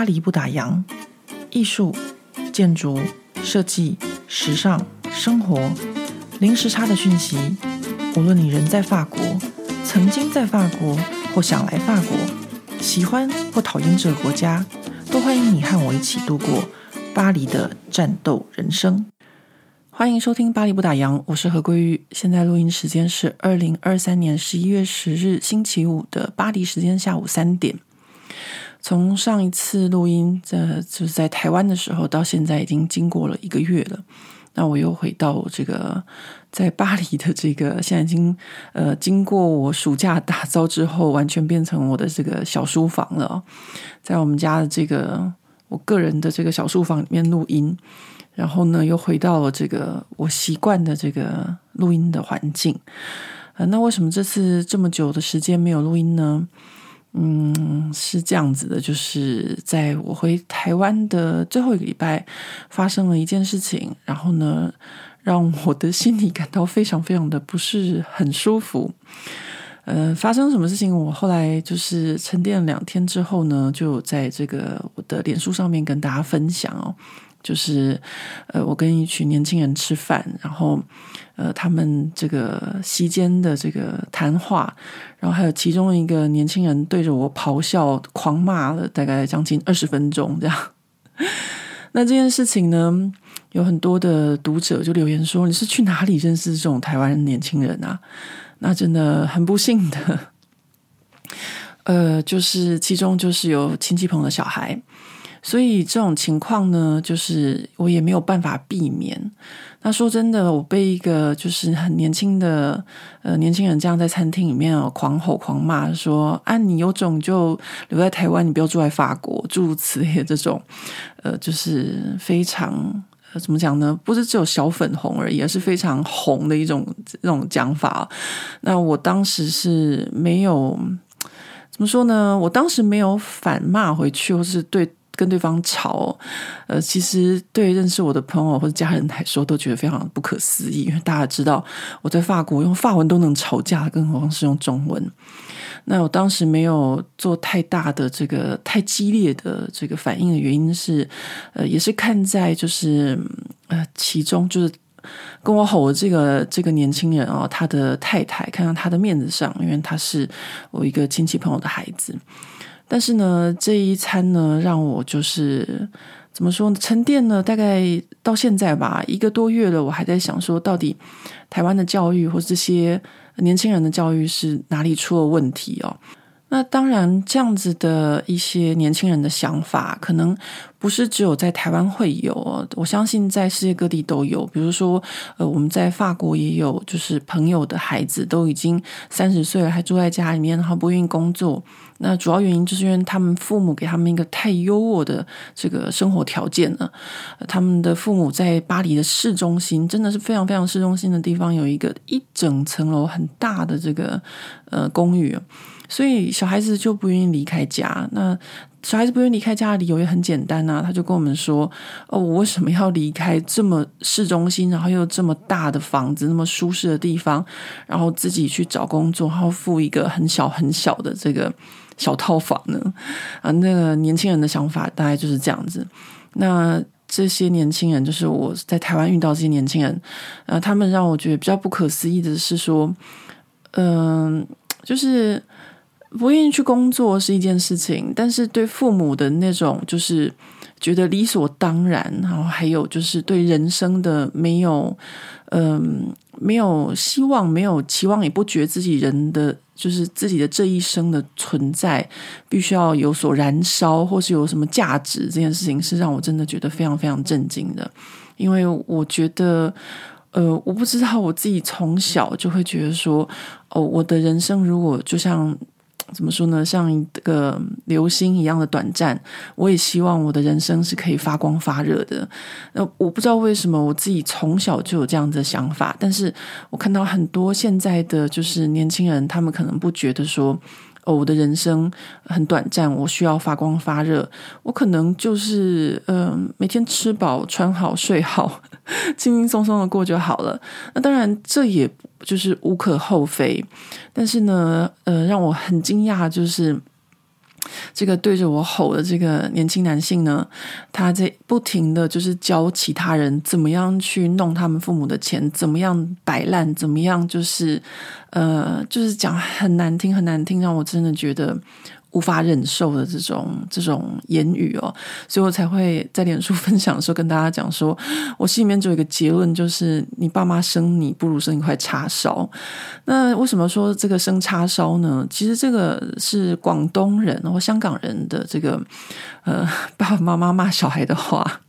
巴黎不打烊，艺术、建筑、设计、时尚、生活，零时差的讯息。无论你人在法国，曾经在法国，或想来法国，喜欢或讨厌这个国家，都欢迎你和我一起度过巴黎的战斗人生。欢迎收听《巴黎不打烊》，我是何桂玉。现在录音时间是二零二三年十一月十日星期五的巴黎时间下午三点。从上一次录音，这就是在台湾的时候，到现在已经经过了一个月了。那我又回到这个在巴黎的这个，现在已经呃经过我暑假打造之后，完全变成我的这个小书房了。在我们家的这个我个人的这个小书房里面录音。然后呢，又回到了这个我习惯的这个录音的环境。呃，那为什么这次这么久的时间没有录音呢？嗯，是这样子的，就是在我回台湾的最后一个礼拜，发生了一件事情，然后呢，让我的心里感到非常非常的不是很舒服。呃，发生什么事情？我后来就是沉淀了两天之后呢，就在这个我的脸书上面跟大家分享哦。就是，呃，我跟一群年轻人吃饭，然后，呃，他们这个席间的这个谈话，然后还有其中一个年轻人对着我咆哮、狂骂了大概将近二十分钟这样。那这件事情呢，有很多的读者就留言说：“你是去哪里认识这种台湾年轻人啊？”那真的很不幸的，呃，就是其中就是有亲戚朋友的小孩。所以这种情况呢，就是我也没有办法避免。那说真的，我被一个就是很年轻的呃年轻人这样在餐厅里面哦狂吼狂骂，说啊，你有种就留在台湾，你不要住在法国，诸如此类的这种，呃，就是非常呃怎么讲呢？不是只有小粉红而已，而是非常红的一种这种讲法。那我当时是没有怎么说呢？我当时没有反骂回去，或是对。跟对方吵，呃，其实对认识我的朋友或者家人来说，都觉得非常不可思议，因为大家知道我在法国用法文都能吵架，更何况是用中文。那我当时没有做太大的这个太激烈的这个反应的原因是，呃，也是看在就是呃其中就是跟我吼的这个这个年轻人哦，他的太太看到他的面子上，因为他是我一个亲戚朋友的孩子。但是呢，这一餐呢，让我就是怎么说呢？沉淀了大概到现在吧，一个多月了，我还在想说，到底台湾的教育或这些年轻人的教育是哪里出了问题哦？那当然，这样子的一些年轻人的想法，可能不是只有在台湾会有哦，我相信在世界各地都有。比如说，呃，我们在法国也有，就是朋友的孩子都已经三十岁了，还住在家里面，然后不愿意工作。那主要原因就是因为他们父母给他们一个太优渥的这个生活条件了。他们的父母在巴黎的市中心，真的是非常非常市中心的地方，有一个一整层楼很大的这个呃公寓。所以小孩子就不愿意离开家。那小孩子不愿意离开家的理由也很简单啊，他就跟我们说：“哦，我为什么要离开这么市中心，然后又这么大的房子，那么舒适的地方，然后自己去找工作，然后付一个很小很小的这个小套房呢？”啊，那个年轻人的想法大概就是这样子。那这些年轻人，就是我在台湾遇到这些年轻人，呃，他们让我觉得比较不可思议的是说，嗯、就是。不愿意去工作是一件事情，但是对父母的那种就是觉得理所当然，然后还有就是对人生的没有，嗯，没有希望，没有期望，也不觉自己人的就是自己的这一生的存在必须要有所燃烧，或是有什么价值，这件事情是让我真的觉得非常非常震惊的，因为我觉得，呃，我不知道我自己从小就会觉得说，哦，我的人生如果就像。怎么说呢？像一个流星一样的短暂，我也希望我的人生是可以发光发热的。那我不知道为什么我自己从小就有这样的想法，但是我看到很多现在的就是年轻人，他们可能不觉得说。哦，我的人生很短暂，我需要发光发热。我可能就是嗯、每天吃饱穿好睡好，轻轻松松的过就好了。那当然，这也就是无可厚非。但是呢，呃，让我很惊讶就是，这个对着我吼的这个年轻男性呢，他在不停的就是教其他人怎么样去弄他们父母的钱，怎么样摆烂，怎么样就是呃，就是讲很难听很难听，让我真的觉得。无法忍受的这种这种言语哦，所以我才会在脸书分享的时候跟大家讲说，我心里面只有一个结论，就是你爸妈生你不如生一块叉烧。那为什么说这个生叉烧呢？其实这个是广东人或香港人的这个呃 爸爸妈妈骂小孩的话，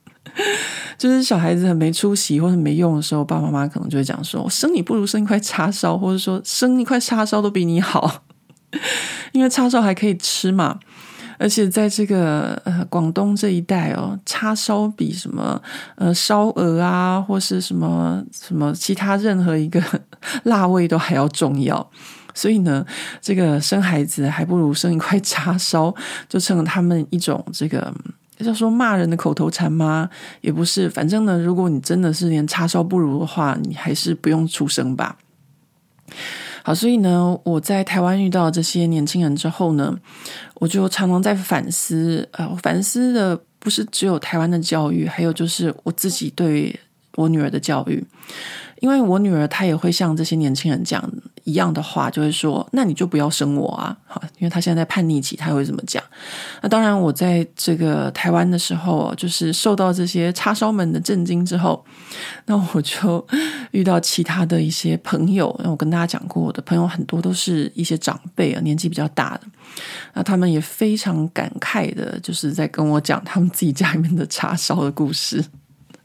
就是小孩子很没出息或者没用的时候，爸爸妈妈可能就会讲说，我生你不如生一块叉烧，或者说生一块叉烧都比你好。因为叉烧还可以吃嘛，而且在这个呃广东这一带哦，叉烧比什么呃烧鹅啊，或是什么什么其他任何一个 辣味都还要重要。所以呢，这个生孩子还不如生一块叉烧，就成了他们一种这个叫说骂人的口头禅吗？也不是，反正呢，如果你真的是连叉烧不如的话，你还是不用出生吧。好，所以呢，我在台湾遇到这些年轻人之后呢，我就常常在反思，呃，反思的不是只有台湾的教育，还有就是我自己对我女儿的教育。因为我女儿她也会像这些年轻人讲一样的话，就会说：“那你就不要生我啊！”哈，因为他现在在叛逆期，他会这么讲。那当然，我在这个台湾的时候，就是受到这些叉烧们的震惊之后，那我就遇到其他的一些朋友。那我跟大家讲过，我的朋友很多都是一些长辈啊，年纪比较大的。那他们也非常感慨的，就是在跟我讲他们自己家里面的叉烧的故事。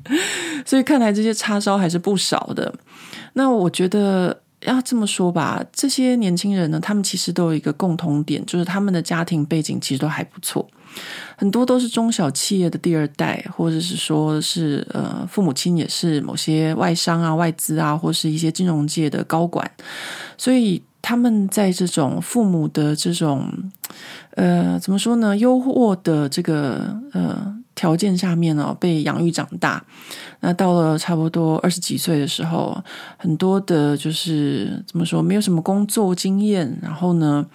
所以看来这些叉烧还是不少的。那我觉得要这么说吧，这些年轻人呢，他们其实都有一个共同点，就是他们的家庭背景其实都还不错，很多都是中小企业的第二代，或者是说是呃父母亲也是某些外商啊、外资啊，或是一些金融界的高管，所以他们在这种父母的这种呃怎么说呢，优渥的这个呃。条件下面呢，被养育长大。那到了差不多二十几岁的时候，很多的就是怎么说，没有什么工作经验。然后呢，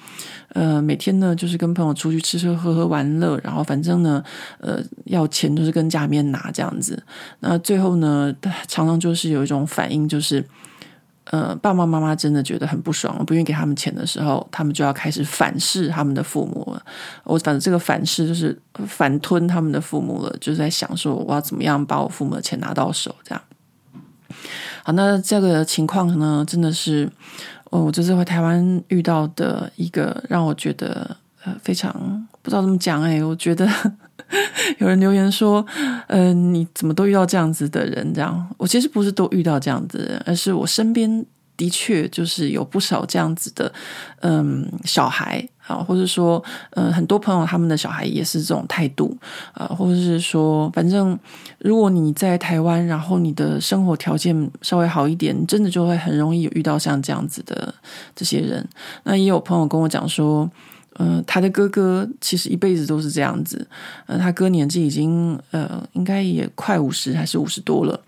呃，每天呢就是跟朋友出去吃吃喝喝玩乐。然后反正呢，呃，要钱都是跟家里面拿这样子。那最后呢，常常就是有一种反应，就是。呃，爸爸妈妈真的觉得很不爽，不愿意给他们钱的时候，他们就要开始反噬他们的父母了。我反正这个反噬就是反吞他们的父母了，就是在想说我要怎么样把我父母的钱拿到手，这样。好，那这个情况呢，真的是哦我这次回台湾遇到的一个让我觉得呃非常不知道怎么讲哎，我觉得。有人留言说：“嗯、呃，你怎么都遇到这样子的人？这样，我其实不是都遇到这样子的人，而是我身边的确就是有不少这样子的，嗯，小孩啊，或者说，呃，很多朋友他们的小孩也是这种态度啊，或者是说，反正如果你在台湾，然后你的生活条件稍微好一点，真的就会很容易遇到像这样子的这些人。那也有朋友跟我讲说。”嗯、他的哥哥其实一辈子都是这样子。呃，他哥年纪已经呃，应该也快五十还是五十多了，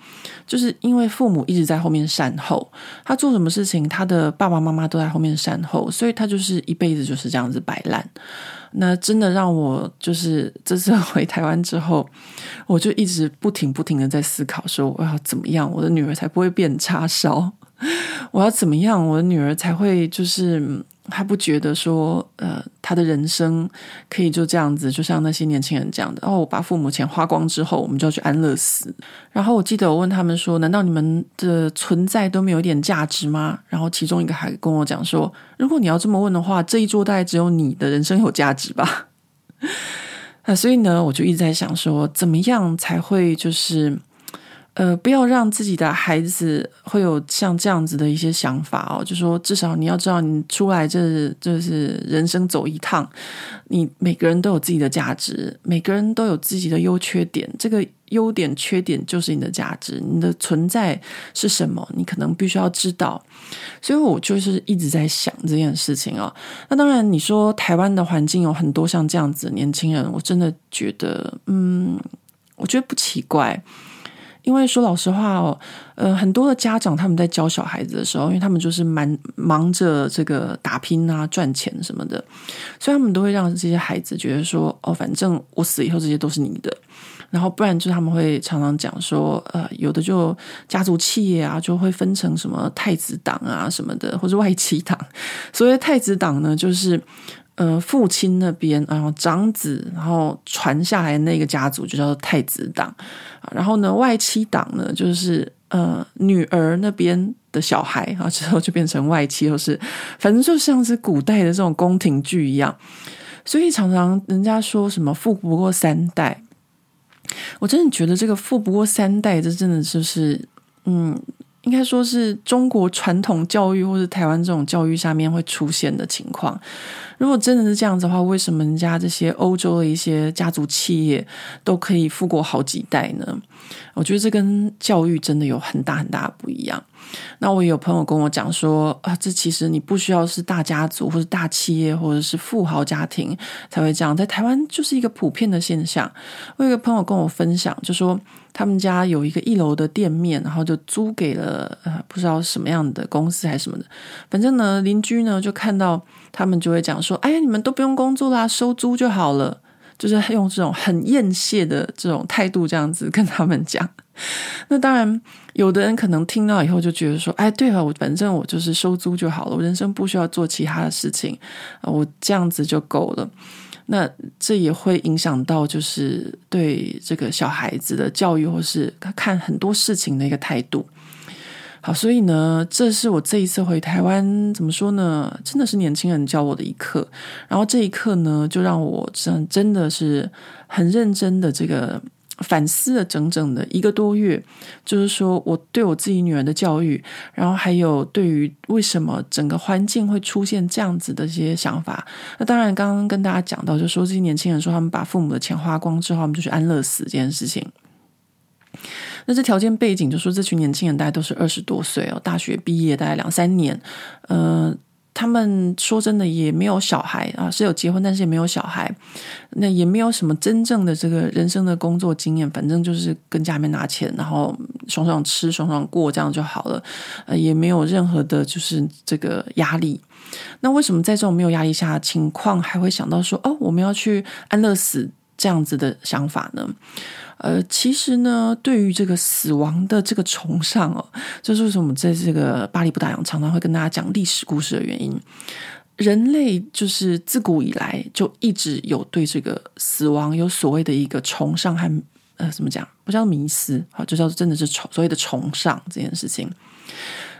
就是因为父母一直在后面善后，他做什么事情，他的爸爸妈妈都在后面善后，所以他就是一辈子就是这样子摆烂。那真的让我就是这次回台湾之后，我就一直不停不停的在思考，说我要怎么样，我的女儿才不会变叉烧？我要怎么样，我的女儿才会就是。他不觉得说，呃，他的人生可以就这样子，就像那些年轻人这样的。哦，我把父母钱花光之后，我们就要去安乐死。然后我记得我问他们说：“难道你们的存在都没有一点价值吗？”然后其中一个还跟我讲说：“如果你要这么问的话，这一桌大概只有你的人生有价值吧。”那 所以呢，我就一直在想说，怎么样才会就是。呃，不要让自己的孩子会有像这样子的一些想法哦，就说至少你要知道，你出来这这是人生走一趟，你每个人都有自己的价值，每个人都有自己的优缺点，这个优点缺点就是你的价值，你的存在是什么，你可能必须要知道。所以我就是一直在想这件事情啊。那当然，你说台湾的环境有很多像这样子的年轻人，我真的觉得，嗯，我觉得不奇怪。因为说老实话哦，呃，很多的家长他们在教小孩子的时候，因为他们就是蛮忙着这个打拼啊、赚钱什么的，所以他们都会让这些孩子觉得说，哦，反正我死以后这些都是你的。然后不然就他们会常常讲说，呃，有的就家族企业啊，就会分成什么太子党啊什么的，或者外戚党。所谓太子党呢，就是。呃，父亲那边，然后长子，然后传下来那个家族就叫做太子党，然后呢，外戚党呢，就是呃女儿那边的小孩，然后之后就变成外戚，或是反正就像是古代的这种宫廷剧一样，所以常常人家说什么富不过三代，我真的觉得这个富不过三代，这真的就是嗯。应该说是中国传统教育，或者台湾这种教育下面会出现的情况。如果真的是这样子的话，为什么人家这些欧洲的一些家族企业都可以富过好几代呢？我觉得这跟教育真的有很大很大的不一样。那我也有朋友跟我讲说啊，这其实你不需要是大家族，或者大企业，或者是富豪家庭才会这样，在台湾就是一个普遍的现象。我有一个朋友跟我分享，就说。他们家有一个一楼的店面，然后就租给了呃不知道什么样的公司还是什么的，反正呢邻居呢就看到他们就会讲说：“哎呀，你们都不用工作啦，收租就好了。”就是用这种很厌世的这种态度这样子跟他们讲。那当然，有的人可能听到以后就觉得说：“哎，对了，我反正我就是收租就好了，我人生不需要做其他的事情，我这样子就够了。”那这也会影响到，就是对这个小孩子的教育，或是他看很多事情的一个态度。好，所以呢，这是我这一次回台湾，怎么说呢？真的是年轻人教我的一课。然后这一课呢，就让我真真的是很认真的这个。反思了整整的一个多月，就是说我对我自己女儿的教育，然后还有对于为什么整个环境会出现这样子的一些想法。那当然，刚刚跟大家讲到，就说这些年轻人说他们把父母的钱花光之后，他们就去安乐死这件事情。那这条件背景，就说这群年轻人大概都是二十多岁哦，大学毕业大概两三年，呃。他们说真的也没有小孩啊，是有结婚，但是也没有小孩，那也没有什么真正的这个人生的工作经验，反正就是跟家里面拿钱，然后爽爽吃，爽爽过，这样就好了，呃，也没有任何的就是这个压力。那为什么在这种没有压力下的情况，还会想到说，哦，我们要去安乐死这样子的想法呢？呃，其实呢，对于这个死亡的这个崇尚哦，这就是我们在这个巴黎不打烊常常会跟大家讲历史故事的原因。人类就是自古以来就一直有对这个死亡有所谓的一个崇尚和呃，怎么讲？不叫迷思，好，就叫真的是崇所谓的崇尚这件事情。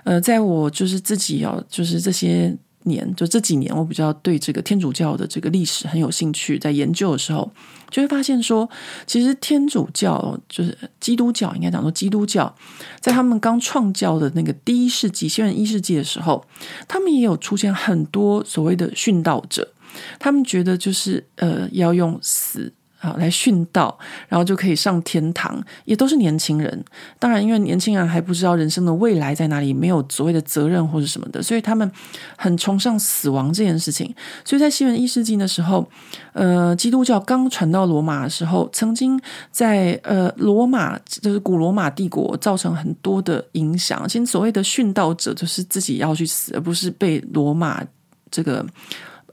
呃，在我就是自己哦，就是这些。年就这几年，我比较对这个天主教的这个历史很有兴趣，在研究的时候，就会发现说，其实天主教就是基督教，应该讲说基督教，在他们刚创教的那个第一世纪，西元一世纪的时候，他们也有出现很多所谓的殉道者，他们觉得就是呃要用死。好，来殉道，然后就可以上天堂，也都是年轻人。当然，因为年轻人还不知道人生的未来在哪里，没有所谓的责任或者什么的，所以他们很崇尚死亡这件事情。所以在西元一世纪的时候，呃，基督教刚传到罗马的时候，曾经在呃罗马，就是古罗马帝国造成很多的影响。其实所谓的殉道者，就是自己要去死，而不是被罗马这个。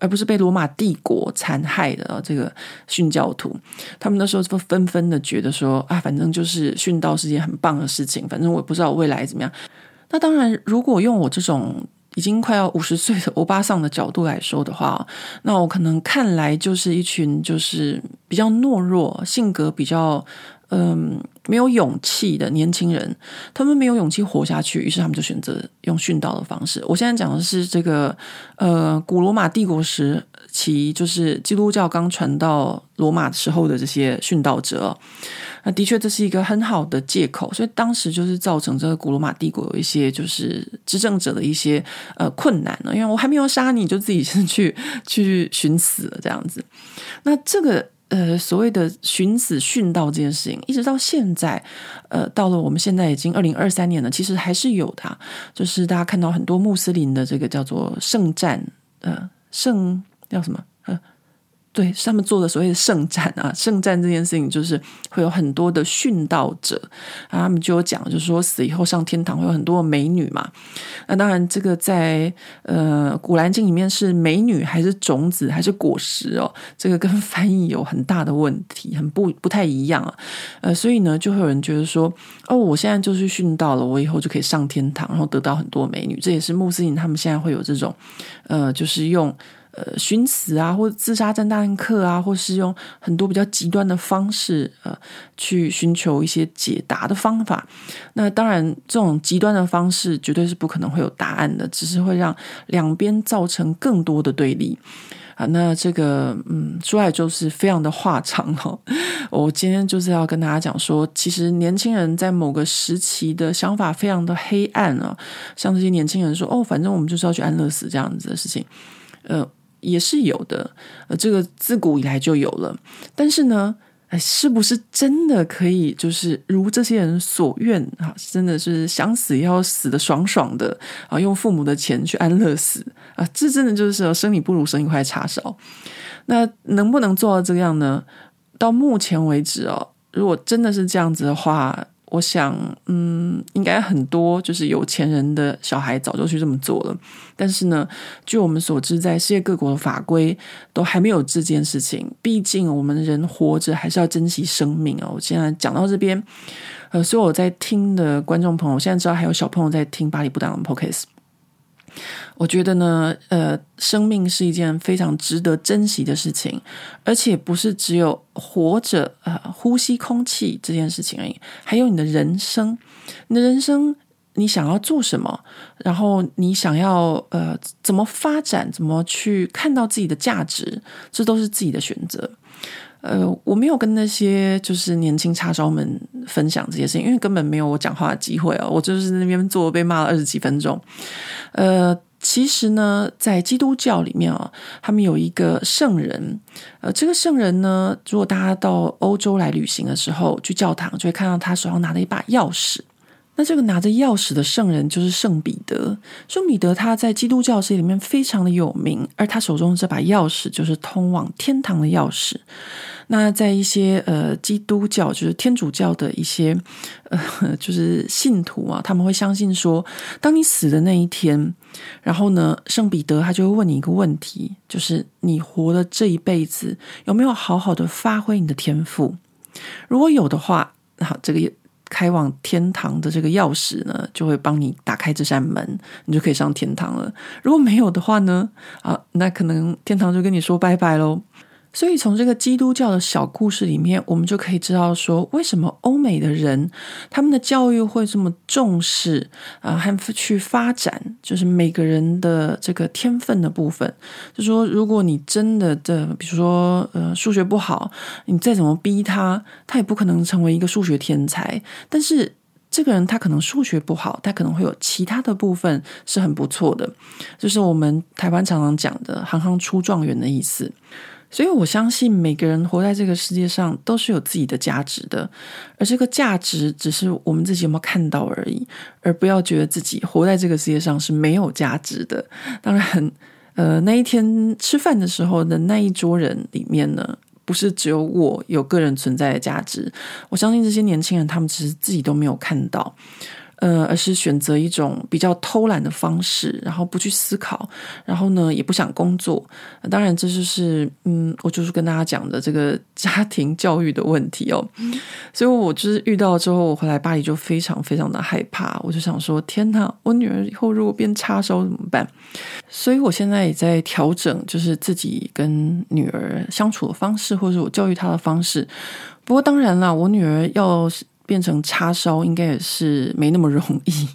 而不是被罗马帝国残害的这个殉教徒，他们那时候就纷纷的觉得说啊，反正就是殉道是件很棒的事情，反正我也不知道未来怎么样。那当然，如果用我这种已经快要五十岁的欧巴桑的角度来说的话，那我可能看来就是一群就是比较懦弱、性格比较。嗯，没有勇气的年轻人，他们没有勇气活下去，于是他们就选择用殉道的方式。我现在讲的是这个，呃，古罗马帝国时期，就是基督教刚传到罗马时候的这些殉道者。那的确，这是一个很好的借口，所以当时就是造成这个古罗马帝国有一些就是执政者的一些呃困难呢，因为我还没有杀你，就自己先去去寻死了这样子。那这个。呃，所谓的寻死殉道这件事情，一直到现在，呃，到了我们现在已经二零二三年了，其实还是有的。就是大家看到很多穆斯林的这个叫做圣战，呃，圣叫什么？对，他们做的所谓的圣战啊，圣战这件事情就是会有很多的殉道者啊，他们就有讲，就是说死以后上天堂会有很多美女嘛。那当然，这个在呃《古兰经》里面是美女还是种子还是果实哦，这个跟翻译有很大的问题，很不不太一样啊。呃，所以呢，就会有人觉得说，哦，我现在就是殉道了，我以后就可以上天堂，然后得到很多美女。这也是穆斯林他们现在会有这种，呃，就是用。呃，寻死啊，或者自杀炸弹客啊，或是用很多比较极端的方式，呃，去寻求一些解答的方法。那当然，这种极端的方式绝对是不可能会有答案的，只是会让两边造成更多的对立啊。那这个，嗯，说来就是非常的话长哈。我今天就是要跟大家讲说，其实年轻人在某个时期的想法非常的黑暗啊，像这些年轻人说，哦，反正我们就是要去安乐死这样子的事情，呃。也是有的，呃，这个自古以来就有了。但是呢，哎，是不是真的可以就是如这些人所愿啊？真的是想死也要死的爽爽的啊？用父母的钱去安乐死啊？这真的就是生米不如生一块叉烧。那能不能做到这样呢？到目前为止哦，如果真的是这样子的话。我想，嗯，应该很多就是有钱人的小孩早就去这么做了。但是呢，据我们所知，在世界各国的法规都还没有这件事情。毕竟我们人活着还是要珍惜生命哦！我现在讲到这边，呃，所以我在听的观众朋友，我现在知道还有小朋友在听巴黎不当的 p o c a s t。我觉得呢，呃，生命是一件非常值得珍惜的事情，而且不是只有活着，呃，呼吸空气这件事情而已，还有你的人生，你的人生，你想要做什么，然后你想要呃怎么发展，怎么去看到自己的价值，这都是自己的选择。呃，我没有跟那些就是年轻叉烧们分享这些事情，因为根本没有我讲话的机会哦，我就是那边坐被骂了二十几分钟，呃。其实呢，在基督教里面啊，他们有一个圣人，呃，这个圣人呢，如果大家到欧洲来旅行的时候，去教堂就会看到他手上拿着一把钥匙。那这个拿着钥匙的圣人就是圣彼得。圣彼得他在基督教世界里面非常的有名，而他手中这把钥匙就是通往天堂的钥匙。那在一些呃基督教，就是天主教的一些呃 就是信徒啊，他们会相信说，当你死的那一天，然后呢，圣彼得他就会问你一个问题，就是你活的这一辈子有没有好好的发挥你的天赋？如果有的话，好，这个开往天堂的这个钥匙呢，就会帮你打开这扇门，你就可以上天堂了。如果没有的话呢，啊，那可能天堂就跟你说拜拜喽。所以，从这个基督教的小故事里面，我们就可以知道说，为什么欧美的人他们的教育会这么重视啊，还去发展，就是每个人的这个天分的部分。就说，如果你真的的，比如说呃，数学不好，你再怎么逼他，他也不可能成为一个数学天才。但是，这个人他可能数学不好，他可能会有其他的部分是很不错的，就是我们台湾常常讲的“行行出状元”的意思。所以，我相信每个人活在这个世界上都是有自己的价值的，而这个价值只是我们自己有没有看到而已，而不要觉得自己活在这个世界上是没有价值的。当然，呃，那一天吃饭的时候的那一桌人里面呢，不是只有我有个人存在的价值。我相信这些年轻人，他们其实自己都没有看到。呃，而是选择一种比较偷懒的方式，然后不去思考，然后呢，也不想工作。当然，这就是嗯，我就是跟大家讲的这个 家庭教育的问题哦。所以，我就是遇到之后，我回来巴黎就非常非常的害怕。我就想说，天哪，我女儿以后如果变叉烧怎么办？所以我现在也在调整，就是自己跟女儿相处的方式，或者我教育她的方式。不过，当然啦，我女儿要变成叉烧应该也是没那么容易，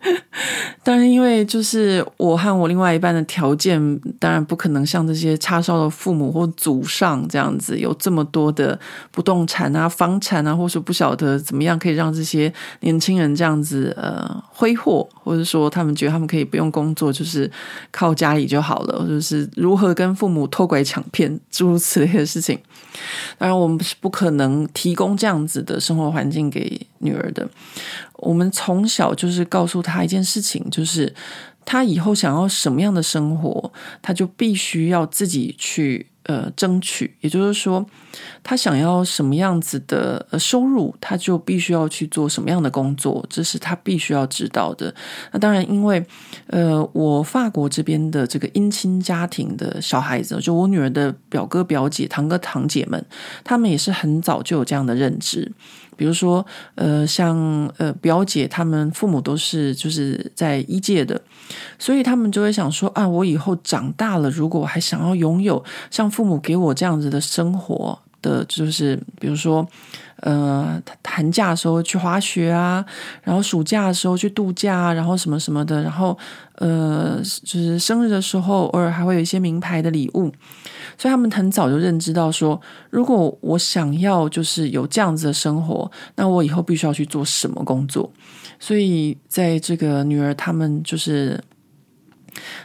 当然，因为就是我和我另外一半的条件，当然不可能像这些叉烧的父母或祖上这样子有这么多的不动产啊、房产啊，或是不晓得怎么样可以让这些年轻人这样子呃挥霍，或者说他们觉得他们可以不用工作，就是靠家里就好了，或者是如何跟父母偷拐抢骗诸如此类的事情。当然，我们是不可能提供这样子的生活环境给女儿的。我们从小就是告诉她一件事情，就是她以后想要什么样的生活，她就必须要自己去呃争取，也就是说，他想要什么样子的收入，他就必须要去做什么样的工作，这是他必须要知道的。那当然，因为呃，我法国这边的这个姻亲家庭的小孩子，就我女儿的表哥表姐、堂哥堂姐们，他们也是很早就有这样的认知。比如说，呃，像呃表姐他们父母都是就是在一届的，所以他们就会想说啊，我以后长大了，如果还想要拥有像父母给我这样子的生活的，就是比如说。呃，寒假的时候去滑雪啊，然后暑假的时候去度假，然后什么什么的，然后呃，就是生日的时候偶尔还会有一些名牌的礼物，所以他们很早就认知到说，如果我想要就是有这样子的生活，那我以后必须要去做什么工作。所以在这个女儿他们就是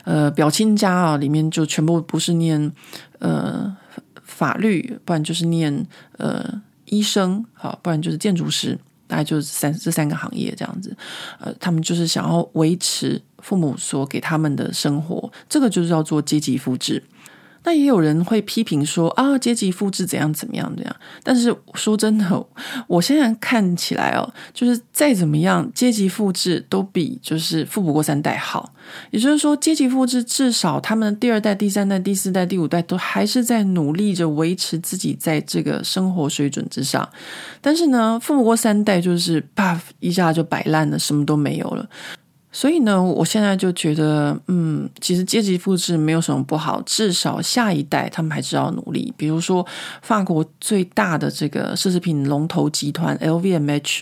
呃表亲家啊里面，就全部不是念呃法律，不然就是念呃。医生，好，不然就是建筑师，大概就是三这三个行业这样子。呃，他们就是想要维持父母所给他们的生活，这个就是要做阶级复制。那也有人会批评说啊，阶级复制怎样怎么样这样。但是说真的，我现在看起来哦，就是再怎么样，阶级复制都比就是富不过三代好。也就是说，阶级复制至少他们的第二代、第三代、第四代、第五代都还是在努力着维持自己在这个生活水准之上。但是呢，富不过三代就是啪一下就摆烂了，什么都没有了。所以呢，我现在就觉得，嗯，其实阶级复制没有什么不好，至少下一代他们还是要努力。比如说，法国最大的这个奢侈品龙头集团 LVMH，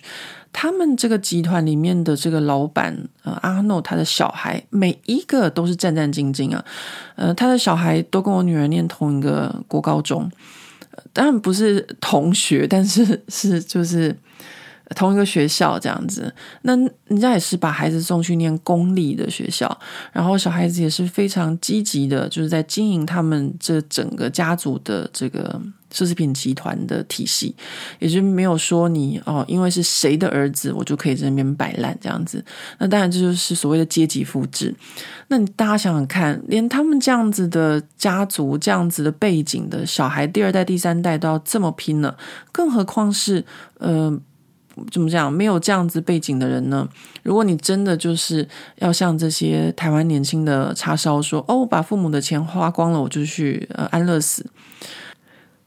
他们这个集团里面的这个老板呃阿诺，他的小孩每一个都是战战兢兢啊，呃，他的小孩都跟我女儿念同一个国高中，当然不是同学，但是是就是。同一个学校这样子，那人家也是把孩子送去念公立的学校，然后小孩子也是非常积极的，就是在经营他们这整个家族的这个奢侈品集团的体系，也就没有说你哦，因为是谁的儿子，我就可以在那边摆烂这样子。那当然这就是所谓的阶级复制。那你大家想想看，连他们这样子的家族、这样子的背景的小孩，第二代、第三代都要这么拼了，更何况是呃。怎么讲？没有这样子背景的人呢？如果你真的就是要像这些台湾年轻的叉烧说：“哦，我把父母的钱花光了，我就去呃安乐死。”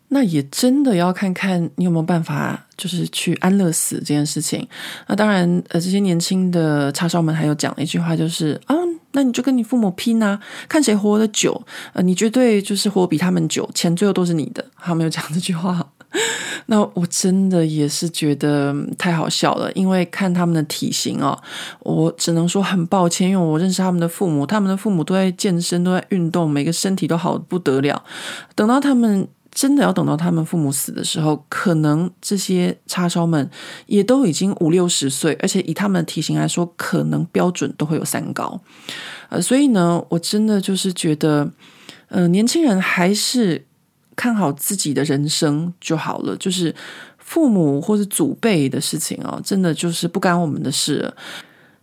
那也真的要看看你有没有办法，就是去安乐死这件事情。那当然，呃，这些年轻的叉烧们还有讲了一句话，就是：“啊，那你就跟你父母拼啊，看谁活得久。呃，你绝对就是活比他们久，钱最后都是你的。”他没有讲这句话。那我真的也是觉得太好笑了，因为看他们的体型哦，我只能说很抱歉，因为我认识他们的父母，他们的父母都在健身，都在运动，每个身体都好不得了。等到他们真的要等到他们父母死的时候，可能这些叉烧们也都已经五六十岁，而且以他们的体型来说，可能标准都会有三高。呃，所以呢，我真的就是觉得，呃，年轻人还是。看好自己的人生就好了，就是父母或是祖辈的事情哦，真的就是不干我们的事。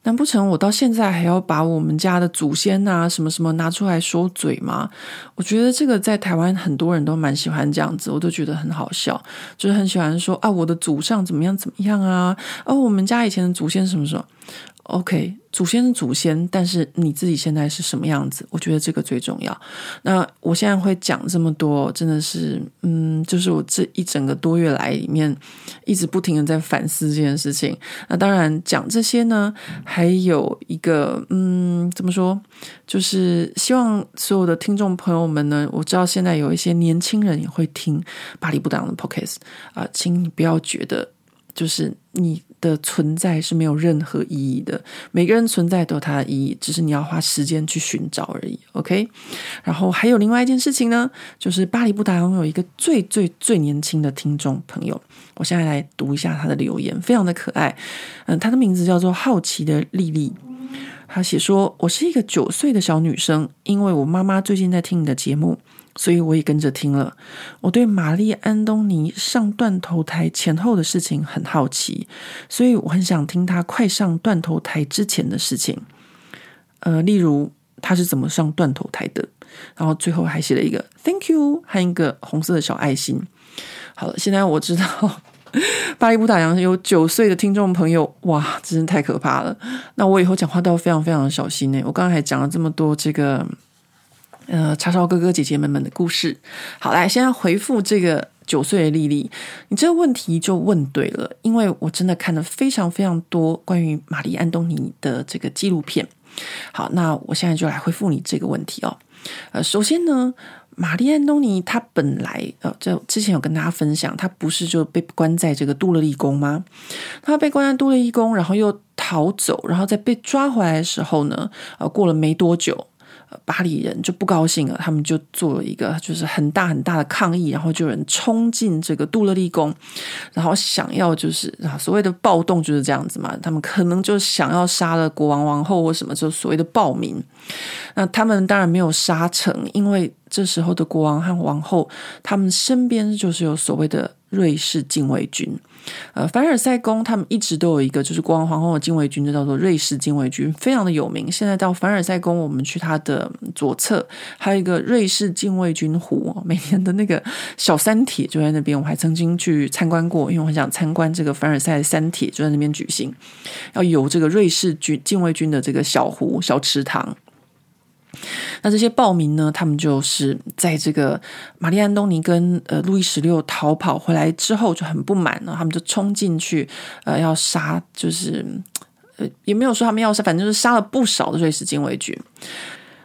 难不成我到现在还要把我们家的祖先啊什么什么拿出来说嘴吗？我觉得这个在台湾很多人都蛮喜欢这样子，我都觉得很好笑，就是很喜欢说啊，我的祖上怎么样怎么样啊，哦，我们家以前的祖先什么什么。OK，祖先是祖先，但是你自己现在是什么样子？我觉得这个最重要。那我现在会讲这么多，真的是，嗯，就是我这一整个多月来里面一直不停的在反思这件事情。那当然讲这些呢，还有一个，嗯，怎么说？就是希望所有的听众朋友们呢，我知道现在有一些年轻人也会听巴黎不达的 Podcast 啊，请你不要觉得就是你。的存在是没有任何意义的。每个人存在都有它的意义，只是你要花时间去寻找而已。OK，然后还有另外一件事情呢，就是巴黎布达拥有一个最最最年轻的听众朋友。我现在来读一下他的留言，非常的可爱。嗯，他的名字叫做好奇的丽丽。他写说：“我是一个九岁的小女生，因为我妈妈最近在听你的节目。”所以我也跟着听了。我对玛丽安东尼上断头台前后的事情很好奇，所以我很想听他快上断头台之前的事情。呃，例如他是怎么上断头台的？然后最后还写了一个 Thank you 和一个红色的小爱心。好了，现在我知道 巴黎不打烊有九岁的听众朋友，哇，真是太可怕了。那我以后讲话都要非常非常小心呢。我刚刚还讲了这么多这个呃叉烧哥哥姐姐们们的故事。好，来，现在回复这个。九岁的丽丽，你这个问题就问对了，因为我真的看了非常非常多关于玛丽安东尼的这个纪录片。好，那我现在就来回复你这个问题哦。呃，首先呢，玛丽安东尼她本来呃，就之前有跟大家分享，她不是就被关在这个杜勒利宫吗？她被关在杜勒利宫，然后又逃走，然后在被抓回来的时候呢，呃，过了没多久。巴黎人就不高兴了，他们就做了一个就是很大很大的抗议，然后就有人冲进这个杜勒利宫，然后想要就是啊所谓的暴动就是这样子嘛，他们可能就想要杀了国王王后或什么，就所谓的暴民。那他们当然没有杀成，因为这时候的国王和王后他们身边就是有所谓的瑞士禁卫军。呃，凡尔赛宫他们一直都有一个，就是国王皇后的禁卫军，就叫做瑞士禁卫军，非常的有名。现在到凡尔赛宫，我们去它的左侧，还有一个瑞士禁卫军湖，每年的那个小三铁就在那边。我还曾经去参观过，因为我很想参观这个凡尔赛三铁，就在那边举行，要有这个瑞士军禁卫军的这个小湖、小池塘。那这些暴民呢，他们就是在这个玛丽安东尼跟呃路易十六逃跑回来之后就很不满了，他们就冲进去，呃，要杀，就是呃也没有说他们要杀，反正就是杀了不少的瑞士禁卫军。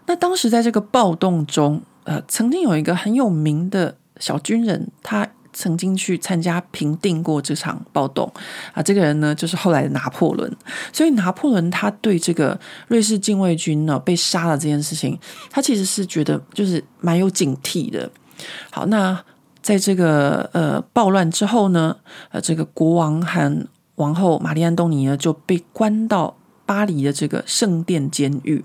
那当时在这个暴动中，呃，曾经有一个很有名的小军人，他。曾经去参加平定过这场暴动啊，这个人呢就是后来的拿破仑。所以拿破仑他对这个瑞士禁卫军呢被杀了这件事情，他其实是觉得就是蛮有警惕的。好，那在这个呃暴乱之后呢，呃这个国王和王后玛丽安东尼呢就被关到巴黎的这个圣殿监狱。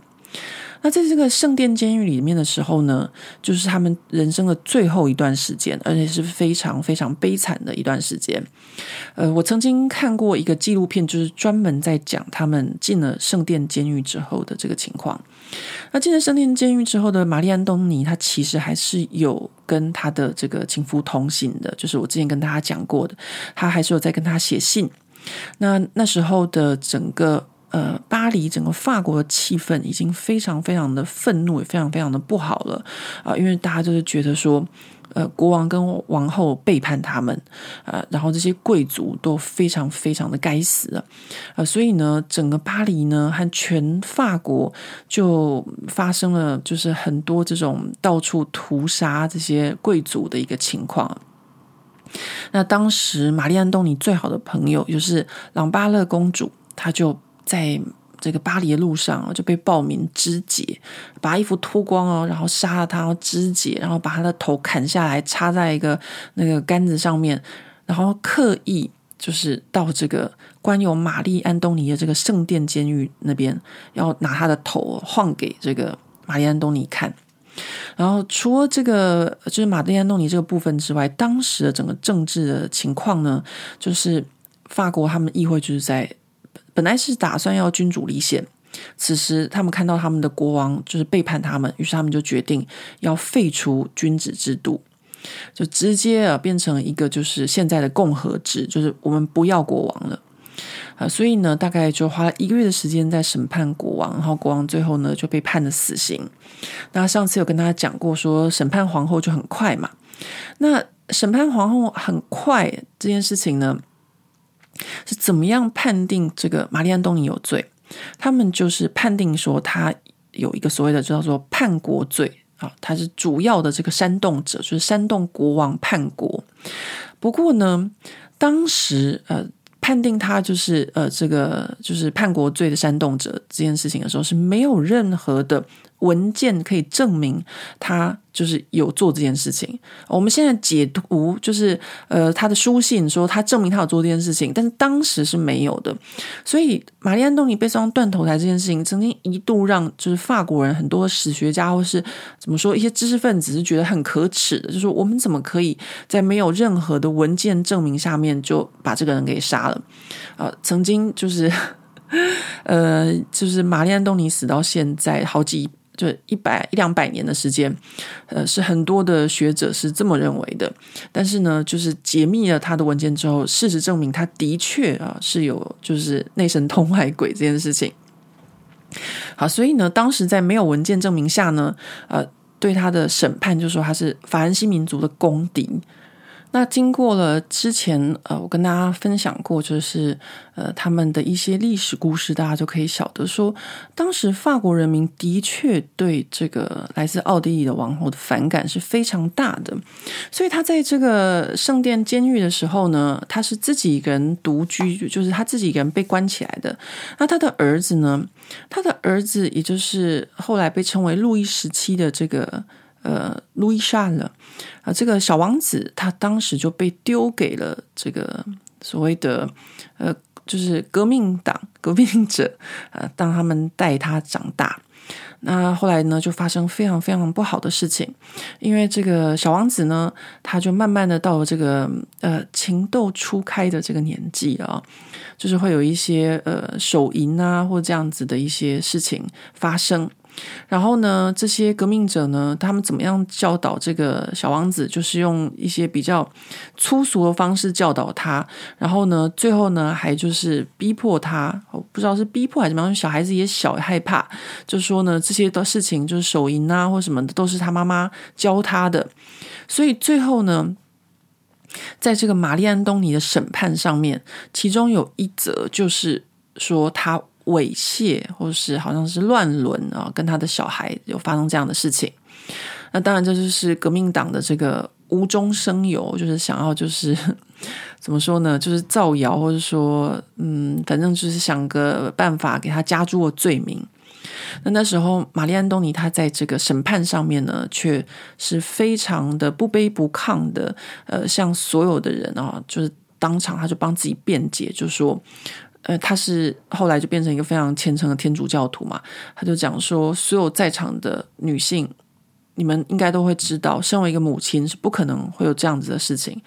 那在这个圣殿监狱里面的时候呢，就是他们人生的最后一段时间，而且是非常非常悲惨的一段时间。呃，我曾经看过一个纪录片，就是专门在讲他们进了圣殿监狱之后的这个情况。那进了圣殿监狱之后的玛丽安东尼，她其实还是有跟她的这个情夫通信的，就是我之前跟大家讲过的，她还是有在跟他写信。那那时候的整个。呃，巴黎整个法国的气氛已经非常非常的愤怒，也非常非常的不好了啊，因为大家就是觉得说，呃，国王跟王后背叛他们啊，呃，然后这些贵族都非常非常的该死啊，呃，所以呢，整个巴黎呢和全法国就发生了就是很多这种到处屠杀这些贵族的一个情况。那当时玛丽安东尼最好的朋友就是朗巴勒公主，她就。在这个巴黎的路上就被暴民肢解，把衣服脱光哦，然后杀了他，肢解，然后把他的头砍下来，插在一个那个杆子上面，然后刻意就是到这个关有玛丽安东尼的这个圣殿监狱那边，要拿他的头晃给这个玛丽安东尼看。然后除了这个就是玛丽安东尼这个部分之外，当时的整个政治的情况呢，就是法国他们议会就是在。本来是打算要君主立宪，此时他们看到他们的国王就是背叛他们，于是他们就决定要废除君主制度，就直接啊变成一个就是现在的共和制，就是我们不要国王了啊。所以呢，大概就花了一个月的时间在审判国王，然后国王最后呢就被判了死刑。那上次有跟大家讲过，说审判皇后就很快嘛。那审判皇后很快这件事情呢，是怎么样判定这个玛丽安东尼有罪？他们就是判定说他有一个所谓的叫做叛国罪啊，他是主要的这个煽动者，就是煽动国王叛国。不过呢，当时呃判定他就是呃这个就是叛国罪的煽动者这件事情的时候，是没有任何的。文件可以证明他就是有做这件事情。我们现在解读就是，呃，他的书信说他证明他有做这件事情，但是当时是没有的。所以，玛丽安东尼被送断头台这件事情，曾经一度让就是法国人很多史学家或是怎么说一些知识分子是觉得很可耻的，就是我们怎么可以在没有任何的文件证明下面就把这个人给杀了？啊、曾经就是，呃，就是玛丽安东尼死到现在好几。就一百一两百年的时间，呃，是很多的学者是这么认为的。但是呢，就是解密了他的文件之后，事实证明他的确啊是有就是内神通外鬼这件事情。好，所以呢，当时在没有文件证明下呢，呃，对他的审判就说他是法兰西民族的公敌。那经过了之前，呃，我跟大家分享过，就是呃，他们的一些历史故事，大家就可以晓得说，当时法国人民的确对这个来自奥地利的王后的反感是非常大的，所以他在这个圣殿监狱的时候呢，他是自己一个人独居，就是他自己一个人被关起来的。那他的儿子呢，他的儿子也就是后来被称为路易十七的这个。呃，路易莎了啊，这个小王子他当时就被丢给了这个所谓的呃，就是革命党革命者 啊，当他们带他长大。那后来呢，就发生非常非常不好的事情，因为这个小王子呢，他就慢慢的到了这个呃情窦初开的这个年纪啊，就是会有一些呃手淫啊或这样子的一些事情发生。然后呢，这些革命者呢，他们怎么样教导这个小王子？就是用一些比较粗俗的方式教导他。然后呢，最后呢，还就是逼迫他。我不知道是逼迫还是怎么样，小孩子也小害怕，就说呢，这些的事情就是手淫啊或什么的，都是他妈妈教他的。所以最后呢，在这个玛丽安东尼的审判上面，其中有一则就是说他。猥亵，或是好像是乱伦啊，跟他的小孩有发生这样的事情。那当然，这就是革命党的这个无中生有，就是想要就是 怎么说呢？就是造谣，或者说嗯，反正就是想个办法给他加诸了罪名。那那时候，玛丽安东尼他在这个审判上面呢，却是非常的不卑不亢的，呃，向所有的人啊，就是当场他就帮自己辩解，就说。呃，他是后来就变成一个非常虔诚的天主教徒嘛，他就讲说，所有在场的女性，你们应该都会知道，身为一个母亲是不可能会有这样子的事情，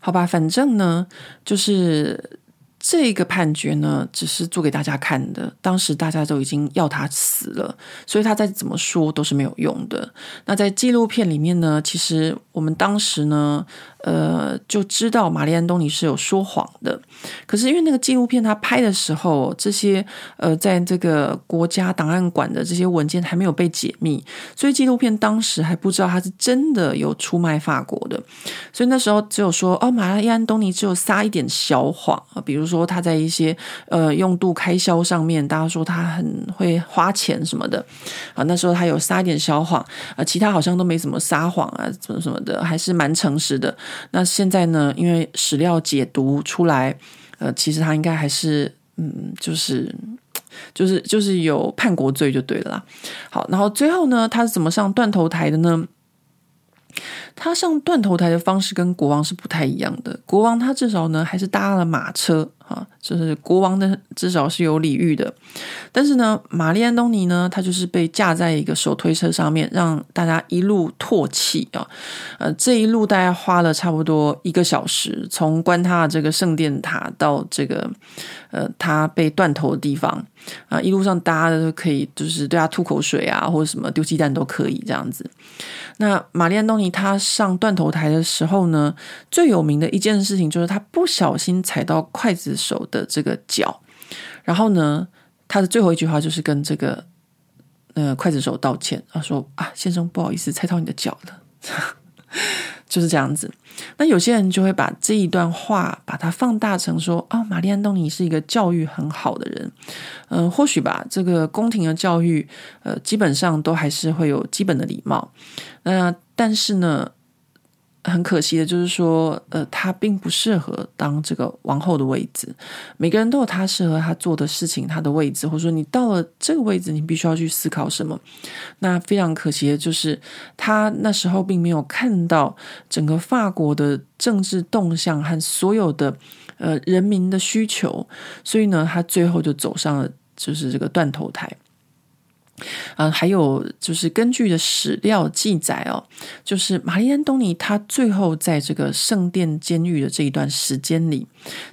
好吧？反正呢，就是。这个判决呢，只是做给大家看的。当时大家都已经要他死了，所以他再怎么说都是没有用的。那在纪录片里面呢，其实我们当时呢，呃，就知道玛丽安东尼是有说谎的。可是因为那个纪录片他拍的时候，这些呃，在这个国家档案馆的这些文件还没有被解密，所以纪录片当时还不知道他是真的有出卖法国的。所以那时候只有说，哦，玛丽安东尼只有撒一点小谎啊，比如说。他在一些呃用度开销上面，大家说他很会花钱什么的啊，那时候他有撒一点小谎啊，其他好像都没怎么撒谎啊，什么什么的，还是蛮诚实的。那现在呢，因为史料解读出来，呃，其实他应该还是嗯，就是就是就是有叛国罪就对了啦。好，然后最后呢，他是怎么上断头台的呢？他上断头台的方式跟国王是不太一样的。国王他至少呢还是搭了马车啊，就是国王的至少是有礼遇的。但是呢，玛丽安东尼呢，他就是被架在一个手推车上面，让大家一路唾弃啊。呃，这一路大概花了差不多一个小时，从关他的这个圣殿塔到这个呃他被断头的地方。啊，一路上大家都可以就是对他吐口水啊，或者什么丢鸡蛋都可以这样子。那玛丽安东尼他上断头台的时候呢，最有名的一件事情就是他不小心踩到刽子手的这个脚，然后呢，他的最后一句话就是跟这个呃刽子手道歉，他说啊，先生不好意思，踩到你的脚了，就是这样子。那有些人就会把这一段话把它放大成说哦，玛丽安东尼是一个教育很好的人，嗯、或许吧，这个宫廷的教育，呃，基本上都还是会有基本的礼貌，那、但是呢。很可惜的就是说，呃，他并不适合当这个王后的位置。每个人都有他适合他做的事情，他的位置，或者说你到了这个位置，你必须要去思考什么。那非常可惜的就是，他那时候并没有看到整个法国的政治动向和所有的呃人民的需求，所以呢，他最后就走上了就是这个断头台。嗯，还有就是根据的史料记载哦，就是玛丽安东尼他最后在这个圣殿监狱的这一段时间里，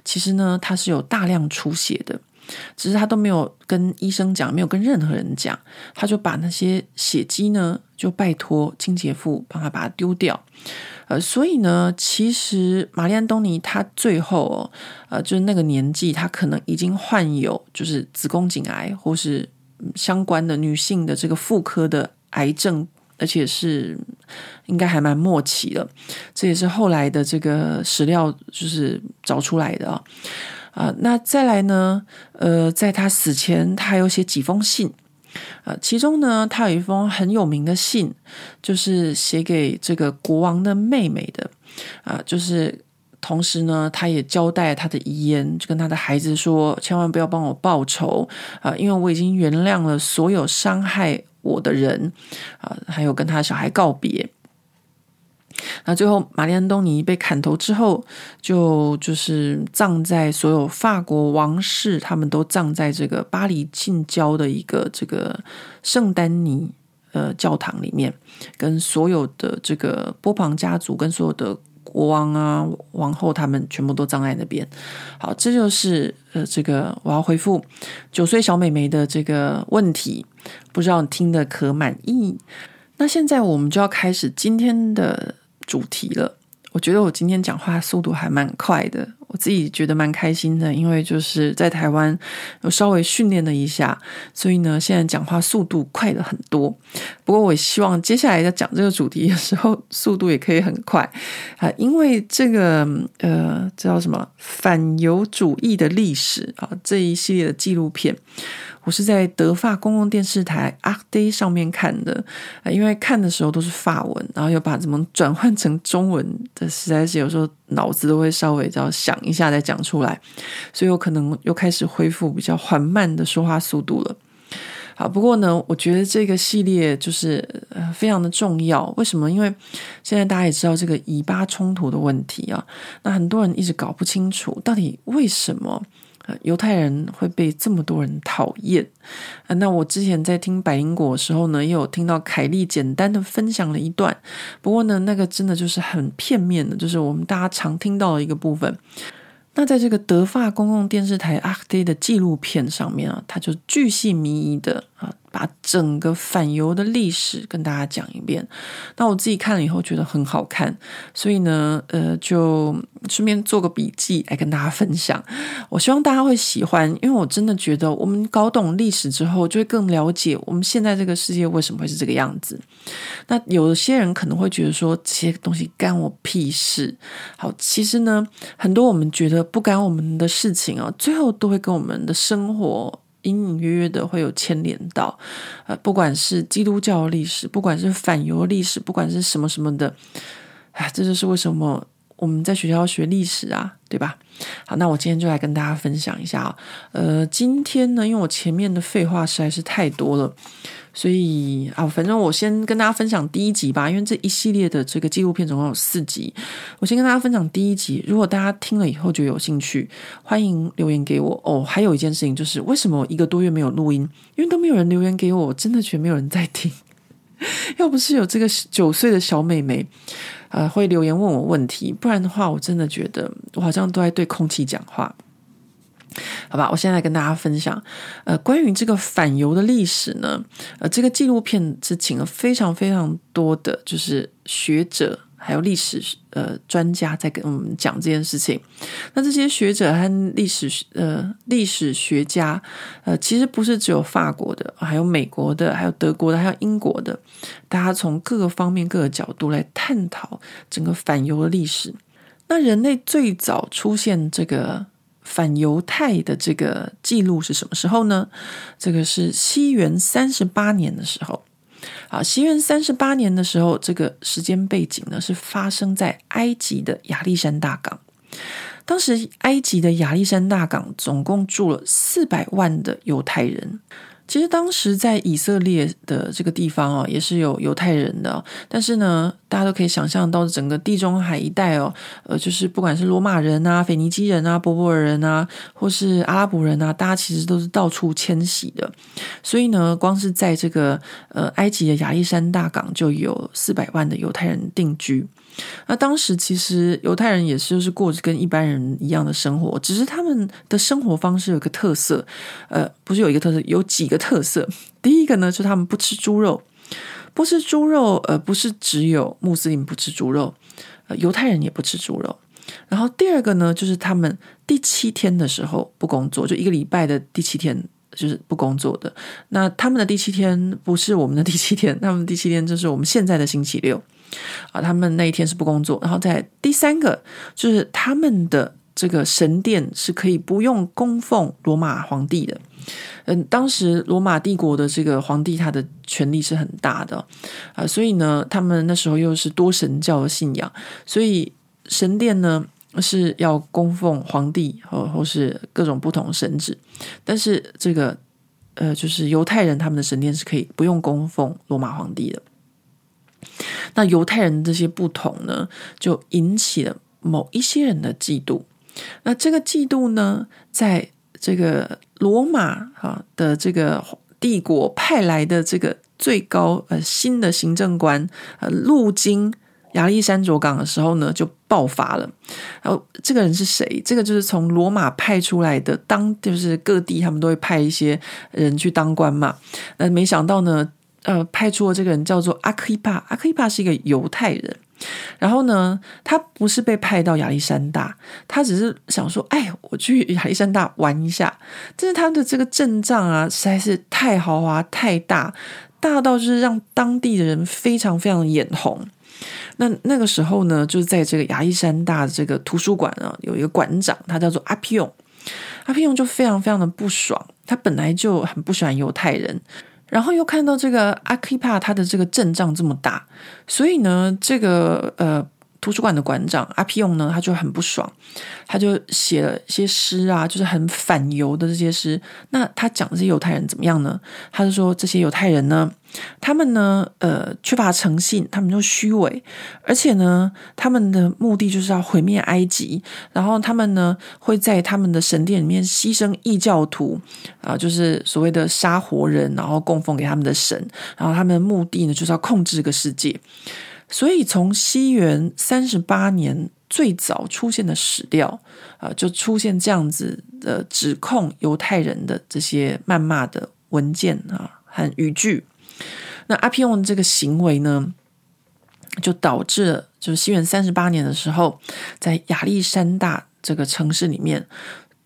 其实呢，他是有大量出血的。只是他都没有跟医生讲，没有跟任何人讲，他就把那些血迹呢，就拜托清洁妇帮他把它丢掉。呃，所以呢，其实玛丽安东尼她最后哦，呃，就是那个年纪，她可能已经患有就是子宫颈癌或是相关的女性的这个妇科的癌症。而且是应该还蛮末期的，这也是后来的这个史料就是找出来的啊。啊，那再来呢？呃，在他死前，他还有写几封信啊，其中呢，他有一封很有名的信，就是写给这个国王的妹妹的啊，就是同时呢，他也交代他的遗言，就跟他的孩子说，千万不要帮我报仇啊，因为我已经原谅了所有伤害。我的人啊，还有跟他小孩告别。那最后，玛丽安东尼被砍头之后，就就是葬在所有法国王室，他们都葬在这个巴黎近郊的一个这个圣丹尼呃教堂里面，跟所有的这个波旁家族，跟所有的。国王啊，王后他们全部都葬在那边。好，这就是呃，这个我要回复九岁小美眉的这个问题，不知道你听的可满意？那现在我们就要开始今天的主题了。我觉得我今天讲话速度还蛮快的。我自己觉得蛮开心的，因为就是在台湾有稍微训练了一下，所以呢，现在讲话速度快了很多。不过，我希望接下来在讲这个主题的时候，速度也可以很快啊，因为这个呃，叫什么反犹主义的历史啊，这一系列的纪录片。我是在德法公共电视台 ARD 上面看的，因为看的时候都是法文，然后又把怎么转换成中文的，实在是有时候脑子都会稍微要想一下再讲出来，所以我可能又开始恢复比较缓慢的说话速度了。好，不过呢，我觉得这个系列就是非常的重要。为什么？因为现在大家也知道这个以巴冲突的问题啊，那很多人一直搞不清楚到底为什么。犹太人会被这么多人讨厌！那我之前在听百灵果的时候呢，也有听到凯莉简单的分享了一段。不过呢，那个真的就是很片面的，就是我们大家常听到的一个部分。那在这个德法公共电视台 ARD 的纪录片上面啊，他就巨细靡遗的啊。把整个反犹的历史跟大家讲一遍。那我自己看了以后觉得很好看，所以呢，呃，就顺便做个笔记来跟大家分享。我希望大家会喜欢，因为我真的觉得我们搞懂历史之后，就会更了解我们现在这个世界为什么会是这个样子。那有些人可能会觉得说，这些东西干我屁事。好，其实呢，很多我们觉得不干我们的事情啊，最后都会跟我们的生活。隐隐约约的会有牵连到，呃，不管是基督教历史，不管是反犹历史，不管是什么什么的，啊，这就是为什么我们在学校学历史啊，对吧？好，那我今天就来跟大家分享一下啊，呃，今天呢，因为我前面的废话实在是太多了。所以啊，反正我先跟大家分享第一集吧，因为这一系列的这个纪录片总共有四集，我先跟大家分享第一集。如果大家听了以后就有兴趣，欢迎留言给我哦。还有一件事情就是，为什么我一个多月没有录音？因为都没有人留言给我，我真的觉得没有人在听。要不是有这个九岁的小妹妹，呃，会留言问我问题，不然的话，我真的觉得我好像都在对空气讲话。好吧，我现在跟大家分享，呃，关于这个反犹的历史呢，呃，这个纪录片是请了非常非常多的，就是学者还有历史呃专家在跟我们讲这件事情。那这些学者和历史呃历史学家，呃，其实不是只有法国的，还有美国的，还有德国的，还有英国的，大家从各个方面、各个角度来探讨整个反犹的历史。那人类最早出现这个。反犹太的这个记录是什么时候呢？这个是西元三十八年的时候。啊，西元三十八年的时候，这个时间背景呢是发生在埃及的亚历山大港。当时埃及的亚历山大港总共住了四百万的犹太人。其实当时在以色列的这个地方哦，也是有犹太人的。但是呢，大家都可以想象到整个地中海一带哦，呃，就是不管是罗马人啊、腓尼基人啊、波波尔人啊，或是阿拉伯人啊，大家其实都是到处迁徙的。所以呢，光是在这个呃埃及的亚历山大港就有四百万的犹太人定居。那当时其实犹太人也是就是过着跟一般人一样的生活，只是他们的生活方式有个特色，呃，不是有一个特色，有几个特色。第一个呢，就是他们不吃猪肉，不吃猪肉，呃，不是只有穆斯林不吃猪肉，呃，犹太人也不吃猪肉。然后第二个呢，就是他们第七天的时候不工作，就一个礼拜的第七天。就是不工作的。那他们的第七天不是我们的第七天，他们第七天就是我们现在的星期六啊。他们那一天是不工作。然后在第三个，就是他们的这个神殿是可以不用供奉罗马皇帝的。嗯，当时罗马帝国的这个皇帝他的权力是很大的啊，所以呢，他们那时候又是多神教的信仰，所以神殿呢。是要供奉皇帝或或是各种不同神祇，但是这个呃，就是犹太人他们的神殿是可以不用供奉罗马皇帝的。那犹太人这些不同呢，就引起了某一些人的嫉妒。那这个嫉妒呢，在这个罗马哈的这个帝国派来的这个最高呃新的行政官呃路经。亚历山卓港的时候呢，就爆发了。然后这个人是谁？这个就是从罗马派出来的，当就是各地他们都会派一些人去当官嘛。那没想到呢，呃，派出的这个人叫做阿克伊帕。阿克伊帕是一个犹太人。然后呢，他不是被派到亚历山大，他只是想说，哎，我去亚历山大玩一下。但是他的这个阵仗啊，实在是太豪华、太大，大到就是让当地的人非常非常的眼红。那那个时候呢，就是在这个亚历山大的这个图书馆啊，有一个馆长，他叫做阿皮勇。阿皮勇就非常非常的不爽，他本来就很不喜欢犹太人，然后又看到这个阿基帕他的这个阵仗这么大，所以呢，这个呃。图书馆的馆长阿皮勇呢，他就很不爽，他就写了一些诗啊，就是很反犹的这些诗。那他讲这些犹太人怎么样呢？他就说这些犹太人呢，他们呢，呃，缺乏诚信，他们就虚伪，而且呢，他们的目的就是要毁灭埃及，然后他们呢，会在他们的神殿里面牺牲异教徒啊，就是所谓的杀活人，然后供奉给他们的神，然后他们的目的呢，就是要控制这个世界。所以，从西元三十八年最早出现的史料啊，就出现这样子的指控犹太人的这些谩骂的文件啊和语句。那阿皮翁这个行为呢，就导致了，就是西元三十八年的时候，在亚历山大这个城市里面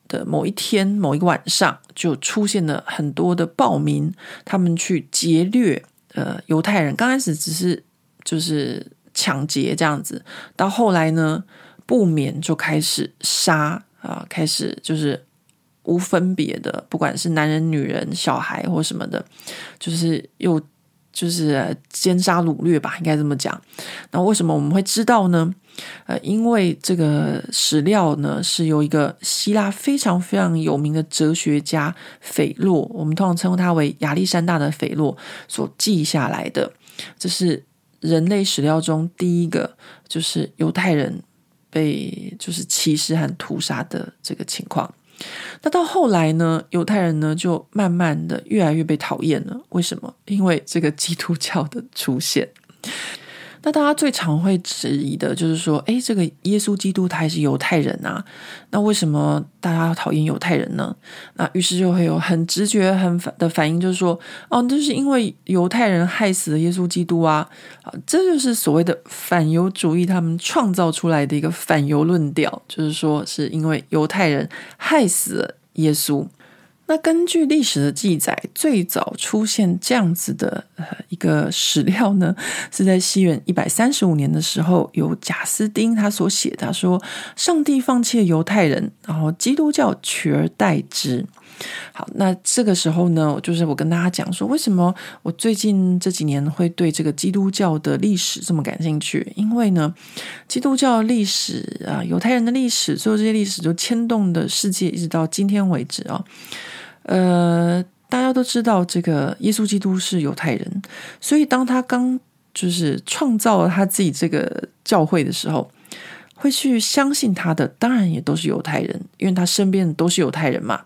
的某一天某一个晚上，就出现了很多的暴民，他们去劫掠呃犹太人。刚开始只是。就是抢劫这样子，到后来呢，不免就开始杀啊，开始就是无分别的，不管是男人、女人、小孩或什么的，就是又就是奸杀掳掠吧，应该这么讲。那为什么我们会知道呢？呃，因为这个史料呢是由一个希腊非常非常有名的哲学家斐洛，我们通常称呼他为亚历山大的斐洛所记下来的，这是。人类史料中第一个就是犹太人被就是歧视和屠杀的这个情况。那到后来呢，犹太人呢就慢慢的越来越被讨厌了。为什么？因为这个基督教的出现。那大家最常会质疑的就是说，诶，这个耶稣基督他还是犹太人啊？那为什么大家要讨厌犹太人呢？那于是就会有很直觉、很反的反应，就是说，哦，这是因为犹太人害死了耶稣基督啊！啊，这就是所谓的反犹主义，他们创造出来的一个反犹论调，就是说，是因为犹太人害死了耶稣。那根据历史的记载，最早出现这样子的呃一个史料呢，是在西元一百三十五年的时候，由贾斯丁他所写的，他说上帝放弃犹太人，然后基督教取而代之。好，那这个时候呢，就是我跟大家讲说，为什么我最近这几年会对这个基督教的历史这么感兴趣？因为呢，基督教历史啊，犹太人的历史，所有这些历史都牵动的世界，一直到今天为止啊。呃，大家都知道这个耶稣基督是犹太人，所以当他刚就是创造了他自己这个教会的时候，会去相信他的，当然也都是犹太人，因为他身边都是犹太人嘛。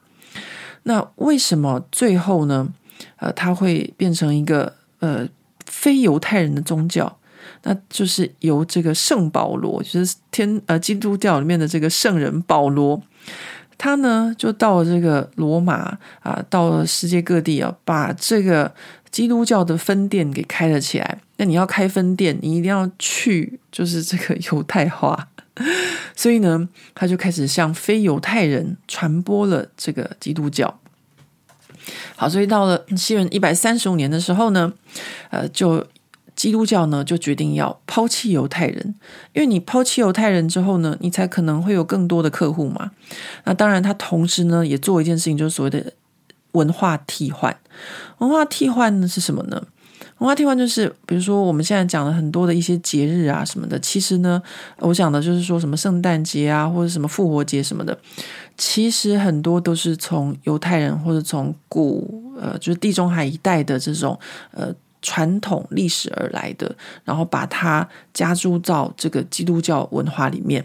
那为什么最后呢？呃，他会变成一个呃非犹太人的宗教？那就是由这个圣保罗，就是天呃基督教里面的这个圣人保罗，他呢就到了这个罗马啊、到了世界各地啊，把这个基督教的分店给开了起来。那你要开分店，你一定要去就是这个犹太化，所以呢，他就开始向非犹太人传播了这个基督教。好，所以到了西元一百三十五年的时候呢，呃，就基督教呢就决定要抛弃犹太人，因为你抛弃犹太人之后呢，你才可能会有更多的客户嘛。那当然，他同时呢也做一件事情，就是所谓的文化替换。文化替换呢是什么呢？文化替换就是，比如说我们现在讲的很多的一些节日啊什么的，其实呢，我讲的就是说什么圣诞节啊，或者什么复活节什么的，其实很多都是从犹太人或者从古呃，就是地中海一带的这种呃传统历史而来的，然后把它加注到这个基督教文化里面。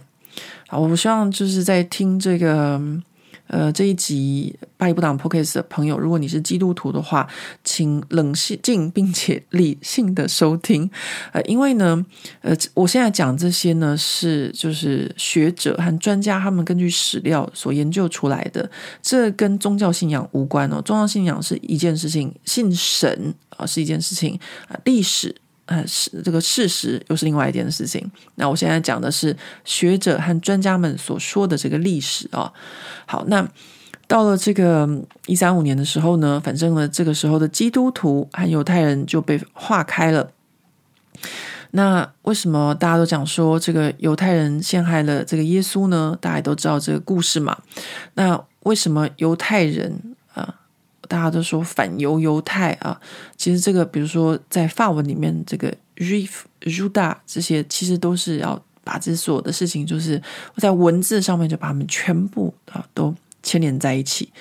好，我希望就是在听这个。呃，这一集巴黎不挡 Podcast 的朋友，如果你是基督徒的话，请冷静并且理性的收听。呃，因为呢，呃，我现在讲这些呢，是就是学者和专家他们根据史料所研究出来的，这跟宗教信仰无关哦。宗教信仰是一件事情，信神啊，是一件事情啊，历史。呃，是这个事实，又是另外一件事情。那我现在讲的是学者和专家们所说的这个历史啊。好，那到了这个一三五年的时候呢，反正呢，这个时候的基督徒和犹太人就被划开了。那为什么大家都讲说这个犹太人陷害了这个耶稣呢？大家都知道这个故事嘛。那为什么犹太人？大家都说反犹犹太啊，其实这个，比如说在法文里面，这个 Rif、juda 这些，其实都是要把这所有的事情，就是在文字上面就把它们全部啊都牵连在一起。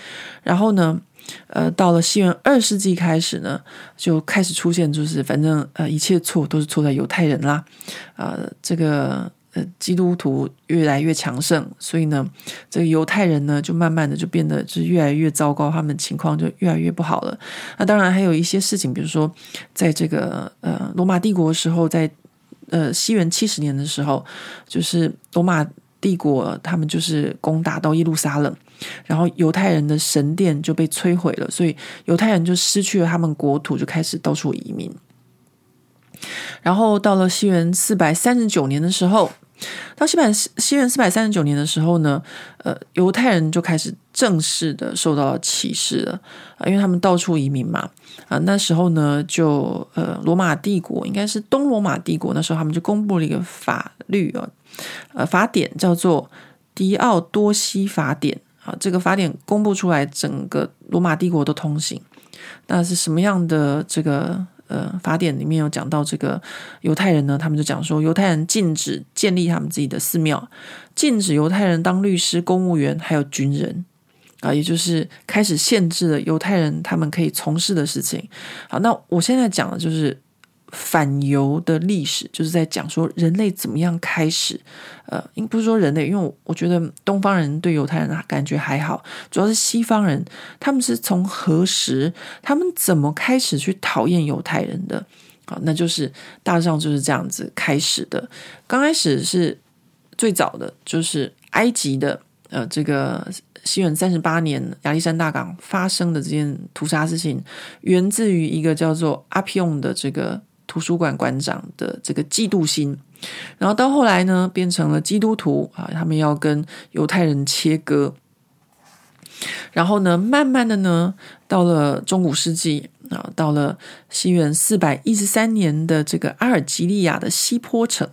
然后呢，呃，到了西元二世纪开始呢，就开始出现，就是反正呃一切错都是错在犹太人啦，呃，这个。呃，基督徒越来越强盛，所以呢，这个犹太人呢，就慢慢的就变得就是越来越糟糕，他们情况就越来越不好了。那当然还有一些事情，比如说，在这个呃罗马帝国时候，在呃西元七十年的时候，就是罗马帝国他们就是攻打到耶路撒冷，然后犹太人的神殿就被摧毁了，所以犹太人就失去了他们国土，就开始到处移民。然后到了西元四百三十九年的时候。到西百西元四百三十九年的时候呢，呃，犹太人就开始正式的受到歧视了啊，因为他们到处移民嘛啊。那时候呢，就呃，罗马帝国应该是东罗马帝国，那时候他们就公布了一个法律啊，呃，法典叫做狄奥多西法典啊。这个法典公布出来，整个罗马帝国都通行。那是什么样的这个？呃，法典里面有讲到这个犹太人呢，他们就讲说，犹太人禁止建立他们自己的寺庙，禁止犹太人当律师、公务员，还有军人啊，也就是开始限制了犹太人他们可以从事的事情。好，那我现在讲的就是。反犹的历史就是在讲说人类怎么样开始，呃，应不是说人类，因为我觉得东方人对犹太人感觉还好，主要是西方人，他们是从何时，他们怎么开始去讨厌犹太人的？好，那就是大致上就是这样子开始的。刚开始是最早的，就是埃及的，呃，这个西元三十八年亚历山大港发生的这件屠杀事情，源自于一个叫做阿皮翁的这个。图书馆馆长的这个嫉妒心，然后到后来呢，变成了基督徒啊，他们要跟犹太人切割。然后呢，慢慢的呢，到了中古世纪啊，到了西元四百一十三年的这个阿尔及利亚的西坡城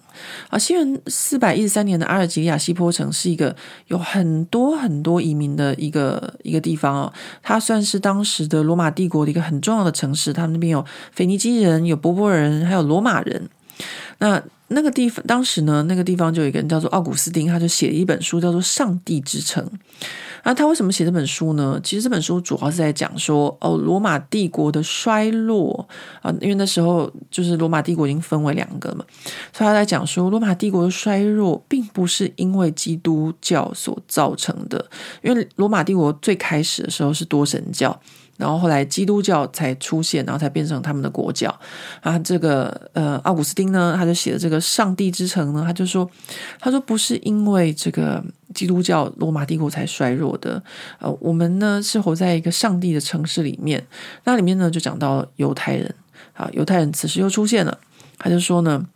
啊，西元四百一十三年的阿尔及利亚西坡城是一个有很多很多移民的一个一个地方哦，它算是当时的罗马帝国的一个很重要的城市，他们那边有腓尼基人、有波波人，还有罗马人。那那个地方当时呢，那个地方就有一个人叫做奥古斯丁，他就写了一本书，叫做《上帝之城》。那他为什么写这本书呢？其实这本书主要是在讲说，哦，罗马帝国的衰落啊，因为那时候就是罗马帝国已经分为两个嘛，所以他在讲说，罗马帝国的衰落并不是因为基督教所造成的，因为罗马帝国最开始的时候是多神教，然后后来基督教才出现，然后才变成他们的国教啊。这个呃，奥古斯丁呢，他就写的这个《上帝之城》呢，他就说，他说不是因为这个基督教罗马帝国才衰弱的，呃，我们呢是活在一个上帝的城市里面。那里面呢就讲到犹太人啊，犹太人此时又出现了，他就说呢，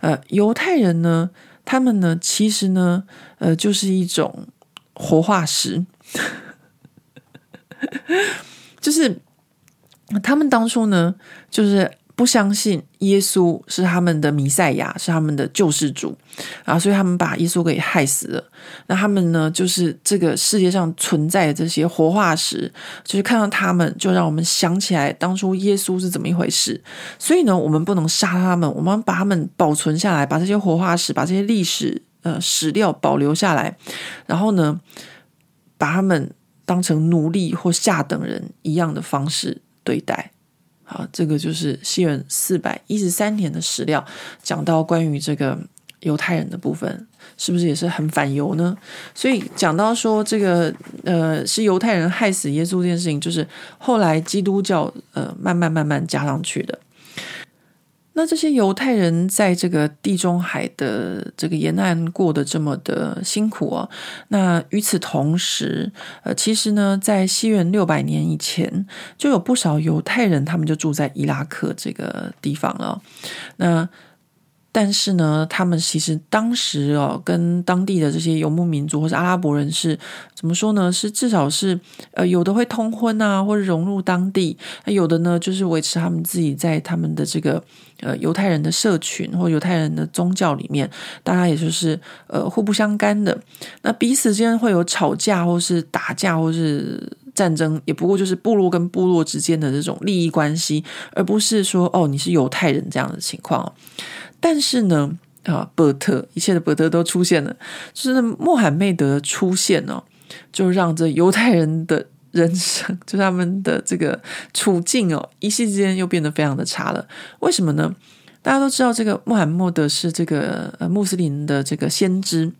呃，犹太人呢，他们呢其实呢，呃，就是一种活化石。就是他们当初呢，就是不相信耶稣是他们的弥赛亚，是他们的救世主啊，所以他们把耶稣给害死了。那他们呢，就是这个世界上存在的这些活化石，就是看到他们，就让我们想起来当初耶稣是怎么一回事。所以呢，我们不能杀他们，我们把他们保存下来，把这些活化石，把这些历史呃史料保留下来，然后呢，把他们。当成奴隶或下等人一样的方式对待，好，这个就是西元四百一十三年的史料，讲到关于这个犹太人的部分，是不是也是很反犹呢？所以讲到说这个呃是犹太人害死耶稣这件事情，就是后来基督教呃慢慢慢慢加上去的。那这些犹太人在这个地中海的这个沿岸过得这么的辛苦哦。那与此同时，呃，其实呢，在西元六百年以前，就有不少犹太人，他们就住在伊拉克这个地方了。那但是呢，他们其实当时哦，跟当地的这些游牧民族或者阿拉伯人是怎么说呢？是至少是呃，有的会通婚啊，或者融入当地；那有的呢，就是维持他们自己在他们的这个呃犹太人的社群或犹太人的宗教里面，大家也就是呃互不相干的。那彼此之间会有吵架，或是打架，或是战争，也不过就是部落跟部落之间的这种利益关系，而不是说哦，你是犹太人这样的情况。但是呢，啊，伯特一切的伯特都出现了，就是穆罕默德出现哦，就让这犹太人的人生，就他们的这个处境哦，一夕之间又变得非常的差了。为什么呢？大家都知道，这个穆罕默德是这个呃穆斯林的这个先知。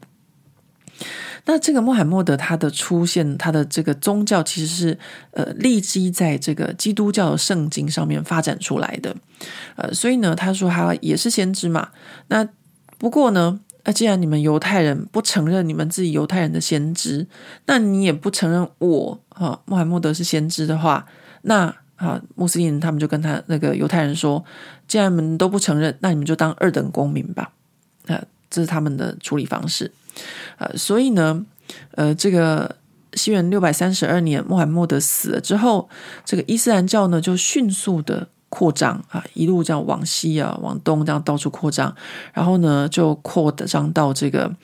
那这个穆罕默德他的出现，他的这个宗教其实是呃立基在这个基督教的圣经上面发展出来的，呃，所以呢，他说他也是先知嘛。那不过呢，呃，既然你们犹太人不承认你们自己犹太人的先知，那你也不承认我啊穆罕默德是先知的话，那啊穆斯林他们就跟他那个犹太人说，既然你们都不承认，那你们就当二等公民吧。啊、这是他们的处理方式。呃，所以呢，呃，这个西元六百三十二年，穆罕默德死了之后，这个伊斯兰教呢就迅速的扩张啊，一路这样往西啊，往东这样到处扩张，然后呢就扩张到这个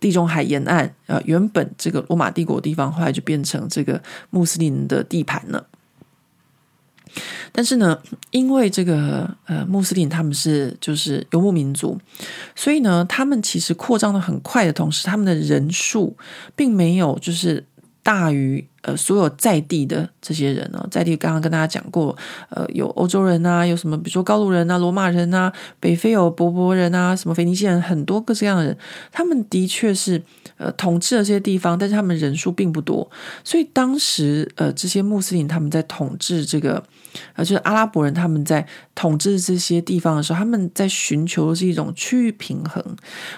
地中海沿岸啊，原本这个罗马帝国地方，后来就变成这个穆斯林的地盘了。但是呢，因为这个呃穆斯林他们是就是游牧民族，所以呢，他们其实扩张的很快的同时，他们的人数并没有就是大于呃所有在地的这些人呢。在地刚刚跟大家讲过，呃，有欧洲人啊，有什么比如说高卢人啊、罗马人啊、北非有柏柏人啊、什么腓尼基人，很多各式各样的人，他们的确是。呃，统治了这些地方，但是他们人数并不多，所以当时呃，这些穆斯林他们在统治这个，啊，就是阿拉伯人他们在统治这些地方的时候，他们在寻求的是一种区域平衡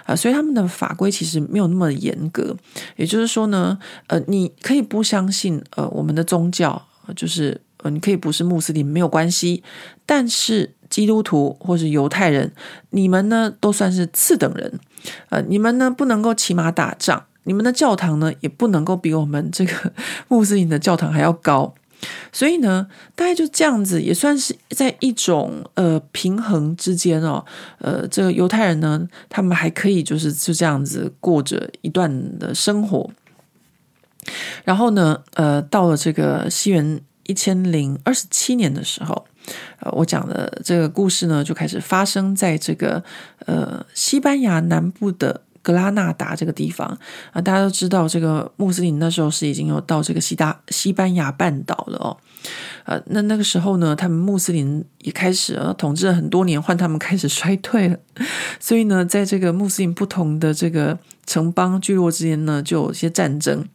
啊，所以他们的法规其实没有那么严格。也就是说呢，呃，你可以不相信呃我们的宗教，就是呃你可以不是穆斯林没有关系，但是基督徒或是犹太人，你们呢都算是次等人。呃，你们呢不能够骑马打仗，你们的教堂呢也不能够比我们这个 穆斯林的教堂还要高，所以呢，大概就这样子，也算是在一种呃平衡之间哦。呃，这个犹太人呢，他们还可以就是就这样子过着一段的生活。然后呢，呃，到了这个西元一千零二十七年的时候。呃，我讲的这个故事呢，就开始发生在这个呃西班牙南部的格拉纳达这个地方啊，大家都知道，这个穆斯林那时候是已经有到这个西大西班牙半岛了哦。呃，那那个时候呢，他们穆斯林也开始呃统治了很多年，换他们开始衰退了。所以呢，在这个穆斯林不同的这个城邦聚落之间呢，就有一些战争。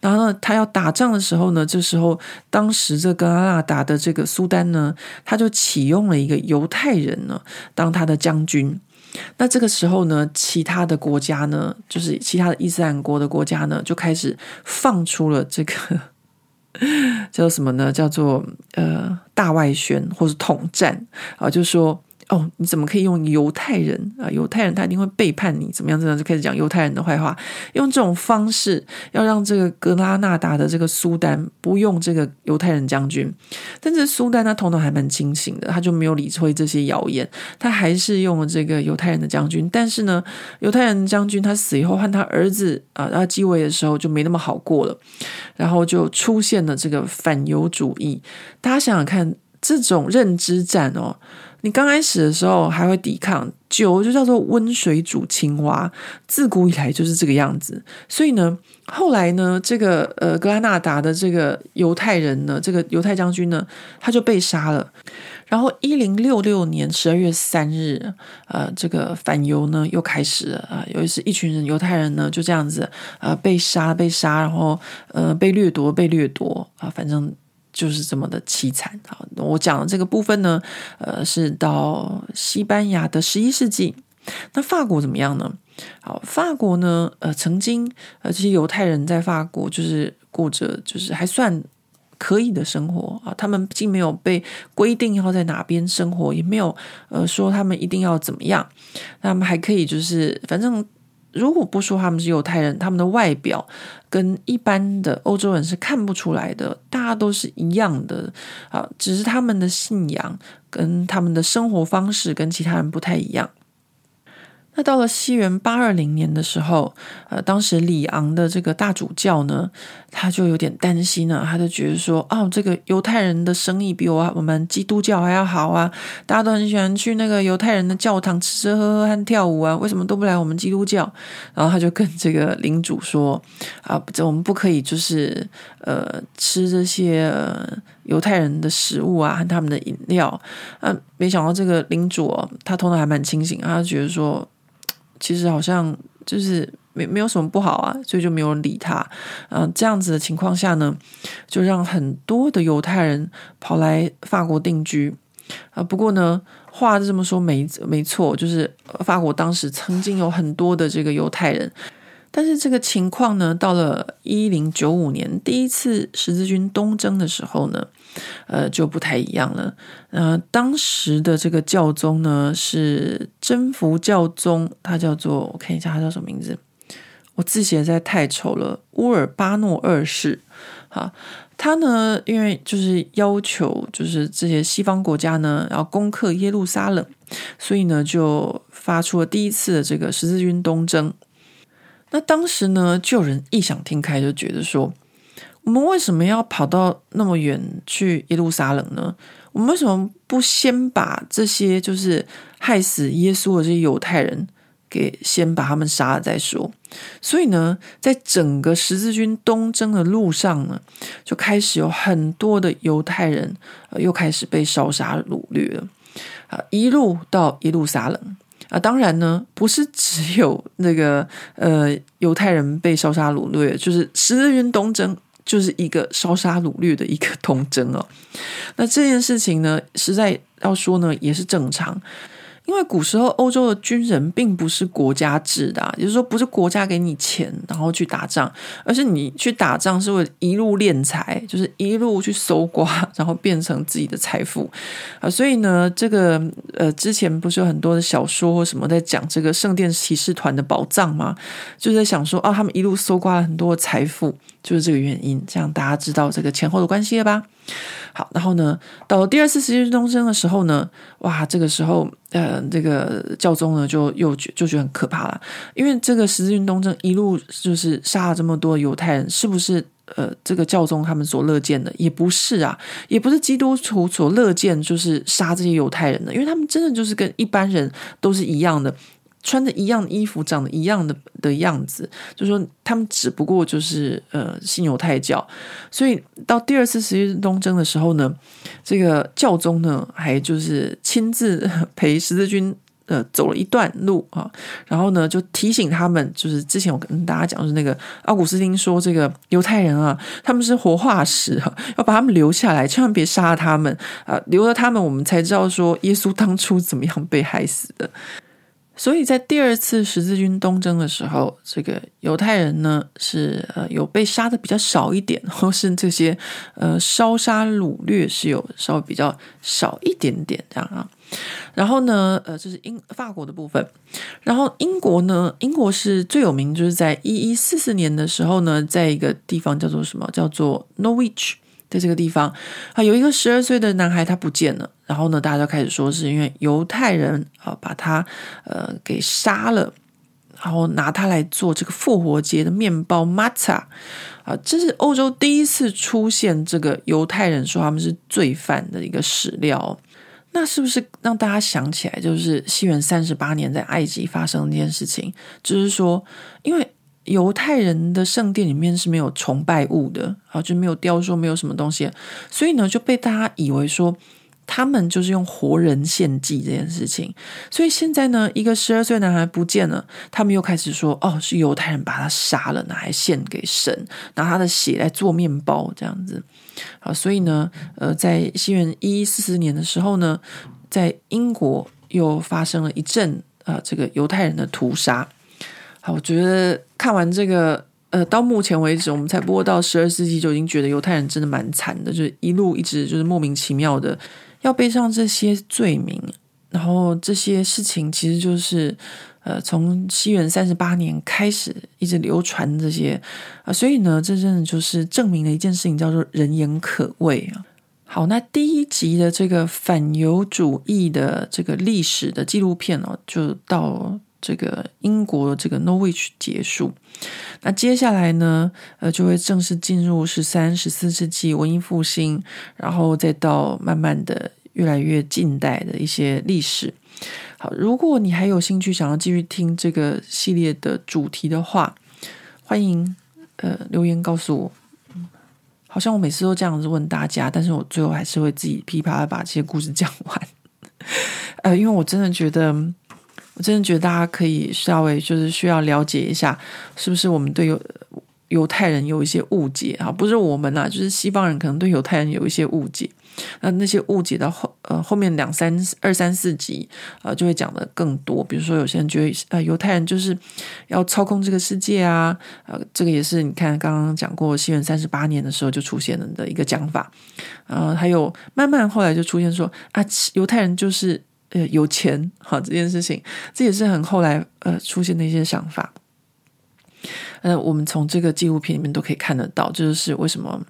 然后呢，他要打仗的时候呢，这时候当时这格拉纳达的这个苏丹呢，他就启用了一个犹太人呢当他的将军。那这个时候呢，其他的国家呢，就是其他的伊斯兰国的国家呢，就开始放出了这个 叫什么呢？叫做呃大外宣或是统战啊，就说。哦，你怎么可以用犹太人啊？犹太人他一定会背叛你，怎么样？这样就开始讲犹太人的坏话，用这种方式要让这个格拉纳达的这个苏丹不用这个犹太人将军。但是苏丹他头脑还蛮清醒的，他就没有理会这些谣言，他还是用了这个犹太人的将军。但是呢，犹太人将军他死以后，换他儿子啊，他继位的时候就没那么好过了，然后就出现了这个反犹主义。大家想想看，这种认知战哦。你刚开始的时候还会抵抗，久就叫做温水煮青蛙，自古以来就是这个样子。所以呢，后来呢，这个呃格拉纳达的这个犹太人呢，这个犹太将军呢，他就被杀了。然后一零六六年十二月三日，呃，这个反犹呢又开始了啊，尤其是一群人犹太人呢就这样子呃被杀被杀，然后呃被掠夺被掠夺啊，反正。就是这么的凄惨啊！我讲的这个部分呢，呃，是到西班牙的十一世纪。那法国怎么样呢？好，法国呢，呃，曾经呃，这些犹太人在法国就是过着就是还算可以的生活啊。他们既没有被规定要在哪边生活，也没有呃说他们一定要怎么样，他们还可以就是反正。如果不说他们是犹太人，他们的外表跟一般的欧洲人是看不出来的，大家都是一样的啊，只是他们的信仰跟他们的生活方式跟其他人不太一样。那到了西元八二零年的时候，呃，当时里昂的这个大主教呢，他就有点担心了，他就觉得说，哦，这个犹太人的生意比我我们基督教还要好啊，大家都很喜欢去那个犹太人的教堂吃吃喝喝和跳舞啊，为什么都不来我们基督教？然后他就跟这个领主说，啊，这我们不可以就是呃吃这些犹太人的食物啊和他们的饮料。啊，没想到这个领主哦，他头脑还蛮清醒，他就觉得说。其实好像就是没没有什么不好啊，所以就没有人理他。嗯、这样子的情况下呢，就让很多的犹太人跑来法国定居。啊、不过呢，话是这么说没没错，就是法国当时曾经有很多的这个犹太人。但是这个情况呢，到了一零九五年第一次十字军东征的时候呢，呃，就不太一样了。呃，当时的这个教宗呢是征服教宗，他叫做我看一下他叫什么名字，我字写在太丑了，乌尔巴诺二世。哈，他呢因为就是要求就是这些西方国家呢要攻克耶路撒冷，所以呢就发出了第一次的这个十字军东征。那当时呢，就有人异想天开，就觉得说，我们为什么要跑到那么远去耶路撒冷呢？我们为什么不先把这些就是害死耶稣的这些犹太人给先把他们杀了再说？所以呢，在整个十字军东征的路上呢，就开始有很多的犹太人，又开始被烧杀掳掠了，啊，一路到耶路撒冷。啊，当然呢，不是只有那个呃犹太人被烧杀掳掠，就是十字军东征就是一个烧杀掳掠的一个 通征哦。那这件事情呢，实在要说呢，也是正常。因为古时候欧洲的军人并不是国家制的，也就是说不是国家给你钱然后去打仗，而是你去打仗是为了一路敛财，就是一路去搜刮，然后变成自己的财富啊。所以呢，这个呃之前不是有很多的小说或什么在讲这个圣殿骑士团的宝藏吗？就在想说啊，他们一路搜刮了很多的财富，就是这个原因。这样大家知道这个前后的关系了吧？好，然后呢，到了第二次十字军东征的时候呢，哇，这个时候，呃，这个教宗呢就又觉就觉得很可怕了，因为这个十字军东征一路就是杀了这么多犹太人，是不是？呃，这个教宗他们所乐见的也不是啊，也不是基督徒所乐见，就是杀这些犹太人的，因为他们真的就是跟一般人都是一样的。穿着一样的衣服，长得一样的的样子，就说他们只不过就是呃信犹太教，所以到第二次十字东征的时候呢，这个教宗呢还就是亲自陪十字军呃走了一段路啊，然后呢就提醒他们，就是之前我跟大家讲，是那个奥古斯丁说这个犹太人啊，他们是活化石，要把他们留下来，千万别杀他们啊，留了他们，我们才知道说耶稣当初怎么样被害死的。所以在第二次十字军东征的时候，这个犹太人呢是呃有被杀的比较少一点，或是这些呃烧杀掳掠是有稍微比较少一点点这样啊。然后呢，呃，这是英法国的部分。然后英国呢，英国是最有名，就是在一一四四年的时候呢，在一个地方叫做什么？叫做 Norwich。在这个地方啊，有一个十二岁的男孩他不见了，然后呢，大家就开始说是因为犹太人啊把他呃给杀了，然后拿他来做这个复活节的面包 Matzah 啊，这是欧洲第一次出现这个犹太人说他们是罪犯的一个史料，那是不是让大家想起来，就是西元三十八年在埃及发生的那件事情？就是说，因为。犹太人的圣殿里面是没有崇拜物的啊，就没有雕塑，没有什么东西，所以呢就被大家以为说他们就是用活人献祭这件事情。所以现在呢，一个十二岁男孩不见了，他们又开始说哦，是犹太人把他杀了，拿来献给神，拿他的血来做面包这样子啊。所以呢，呃，在西元一一四四年的时候呢，在英国又发生了一阵啊、这个犹太人的屠杀。我觉得看完这个，呃，到目前为止，我们才播到十二世纪就已经觉得犹太人真的蛮惨的，就是一路一直就是莫名其妙的要背上这些罪名，然后这些事情其实就是，呃，从西元三十八年开始一直流传这些啊，所以呢，这真的就是证明了一件事情，叫做人言可畏啊。好，那第一集的这个反犹主义的这个历史的纪录片哦，就到。这个英国这个 Norwich 结束，那接下来呢，呃，就会正式进入十三、十四世纪文艺复兴，然后再到慢慢的越来越近代的一些历史。好，如果你还有兴趣想要继续听这个系列的主题的话，欢迎呃留言告诉我。好像我每次都这样子问大家，但是我最后还是会自己噼啪的把这些故事讲完。呃，因为我真的觉得。我真的觉得大家可以稍微就是需要了解一下，是不是我们对犹犹太人有一些误解啊？不是我们呐，就是西方人可能对犹太人有一些误解。那那些误解到后呃后面两三二三四集呃就会讲的更多。比如说有些人觉得呃犹太人就是要操控这个世界啊，呃这个也是你看刚刚讲过西元三十八年的时候就出现了的一个讲法。呃还有慢慢后来就出现说啊犹太人就是。呃，有钱好这件事情，这也是很后来呃出现的一些想法。呃，我们从这个纪录片里面都可以看得到，这就是为什么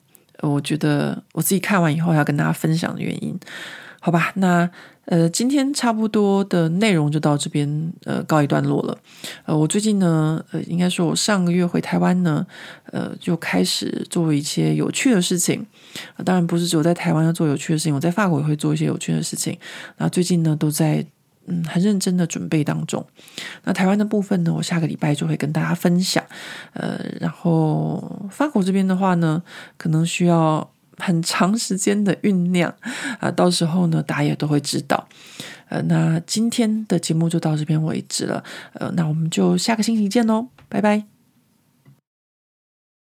我觉得我自己看完以后要跟大家分享的原因。好吧，那呃，今天差不多的内容就到这边呃告一段落了。呃，我最近呢，呃，应该说我上个月回台湾呢，呃，就开始做一些有趣的事情。当然不是只有在台湾要做有趣的事情，我在法国也会做一些有趣的事情。那最近呢，都在嗯很认真的准备当中。那台湾的部分呢，我下个礼拜就会跟大家分享。呃，然后法国这边的话呢，可能需要。很长时间的酝酿啊，到时候呢，大家也都会知道。呃，那今天的节目就到这边为止了。呃，那我们就下个星期见喽，拜拜。